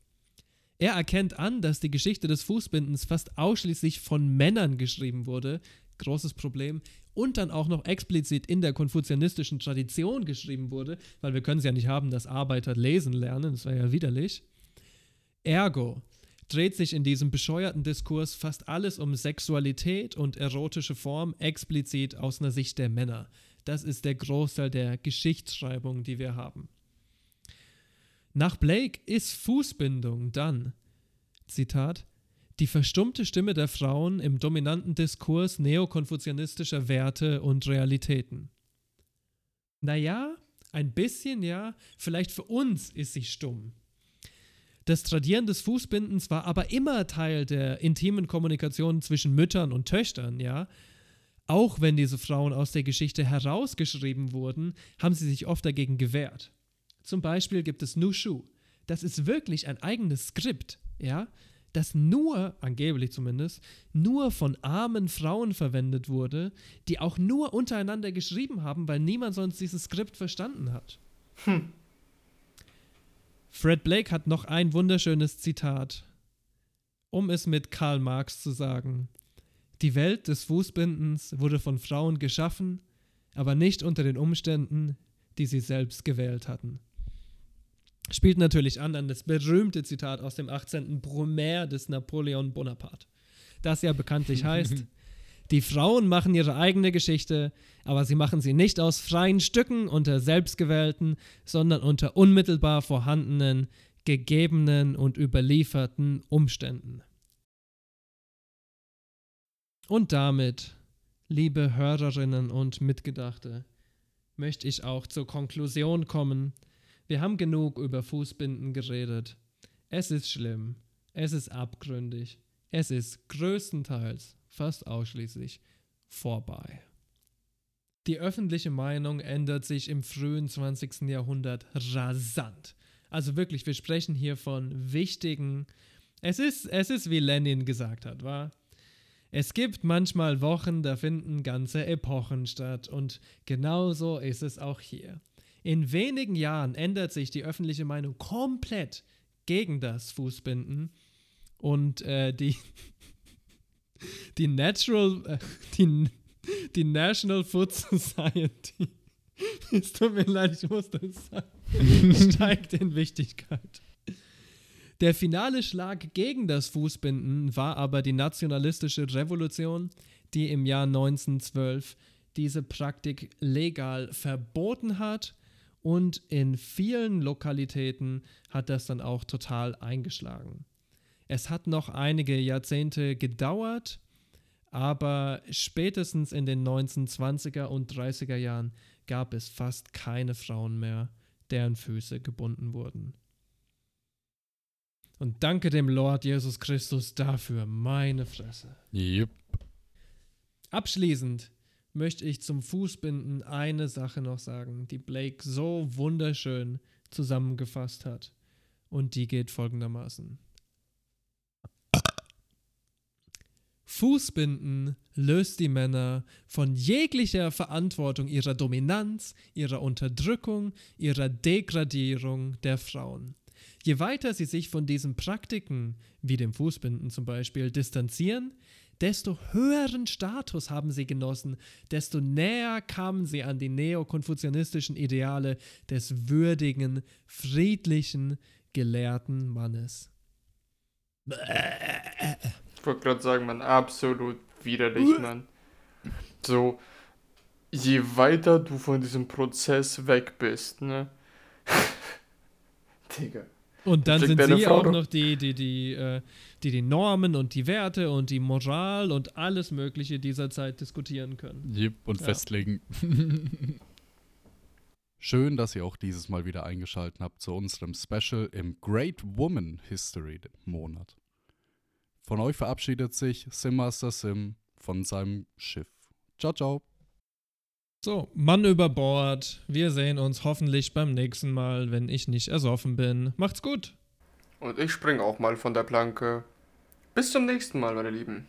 Er erkennt an, dass die Geschichte des Fußbindens fast ausschließlich von Männern geschrieben wurde, großes Problem, und dann auch noch explizit in der konfuzianistischen Tradition geschrieben wurde, weil wir können es ja nicht haben, dass Arbeiter lesen lernen, das wäre ja widerlich. Ergo dreht sich in diesem bescheuerten Diskurs fast alles um Sexualität und erotische Form explizit aus einer Sicht der Männer. Das ist der Großteil der Geschichtsschreibung, die wir haben. Nach Blake ist Fußbindung dann, Zitat, die verstummte Stimme der Frauen im dominanten Diskurs neokonfuzianistischer Werte und Realitäten. Naja, ein bisschen ja, vielleicht für uns ist sie stumm. Das Tradieren des Fußbindens war aber immer Teil der intimen Kommunikation zwischen Müttern und Töchtern, ja. Auch wenn diese Frauen aus der Geschichte herausgeschrieben wurden, haben sie sich oft dagegen gewehrt. Zum Beispiel gibt es Nushu. Das ist wirklich ein eigenes Skript, ja, das nur, angeblich zumindest, nur von armen Frauen verwendet wurde, die auch nur untereinander geschrieben haben, weil niemand sonst dieses Skript verstanden hat. Fred Blake hat noch ein wunderschönes Zitat, um es mit Karl Marx zu sagen. Die Welt des Fußbindens wurde von Frauen geschaffen, aber nicht unter den Umständen, die sie selbst gewählt hatten. Spielt natürlich an an das berühmte Zitat aus dem 18. Brumaire des Napoleon Bonaparte, das ja bekanntlich heißt, die Frauen machen ihre eigene Geschichte, aber sie machen sie nicht aus freien Stücken unter selbstgewählten, sondern unter unmittelbar vorhandenen, gegebenen und überlieferten Umständen. Und damit, liebe Hörerinnen und Mitgedachte, möchte ich auch zur Konklusion kommen. Wir haben genug über Fußbinden geredet. Es ist schlimm, es ist abgründig, es ist größtenteils, fast ausschließlich vorbei. Die öffentliche Meinung ändert sich im frühen 20. Jahrhundert rasant. Also wirklich, wir sprechen hier von wichtigen. Es ist, es ist wie Lenin gesagt hat, war. Es gibt manchmal Wochen, da finden ganze Epochen statt und genauso ist es auch hier. In wenigen Jahren ändert sich die öffentliche Meinung komplett gegen das Fußbinden und äh, die, die Natural, äh, die, die National Food Society, es tut mir leid, ich muss das sagen, steigt in Wichtigkeit. Der finale Schlag gegen das Fußbinden war aber die nationalistische Revolution, die im Jahr 1912 diese Praktik legal verboten hat und in vielen Lokalitäten hat das dann auch total eingeschlagen. Es hat noch einige Jahrzehnte gedauert, aber spätestens in den 1920er und 30er Jahren gab es fast keine Frauen mehr, deren Füße gebunden wurden. Und danke dem Lord Jesus Christus dafür, meine Fresse. Yep. Abschließend möchte ich zum Fußbinden eine Sache noch sagen, die Blake so wunderschön zusammengefasst hat. Und die geht folgendermaßen. Fußbinden löst die Männer von jeglicher Verantwortung ihrer Dominanz, ihrer Unterdrückung, ihrer Degradierung der Frauen. Je weiter sie sich von diesen Praktiken, wie dem Fußbinden zum Beispiel, distanzieren, desto höheren Status haben sie genossen, desto näher kamen sie an die neokonfuzianistischen Ideale des würdigen, friedlichen, gelehrten Mannes. Ich wollte gerade sagen, man, absolut widerlich, Mann. So, je weiter du von diesem Prozess weg bist, ne? Digga. Und dann sind sie auch noch die, die, die, äh, die die Normen und die Werte und die Moral und alles Mögliche dieser Zeit diskutieren können. Jep, und Ja. festlegen. Schön, dass ihr auch dieses Mal wieder eingeschaltet habt zu unserem Special im Great Woman History Monat. Von euch verabschiedet sich Sim Master Sim von seinem Schiff. Ciao, ciao. So, Mann über Bord. Wir sehen uns hoffentlich beim nächsten Mal, wenn ich nicht ersoffen bin. Macht's gut. Und ich spring auch mal von der Planke. Bis zum nächsten Mal, meine Lieben.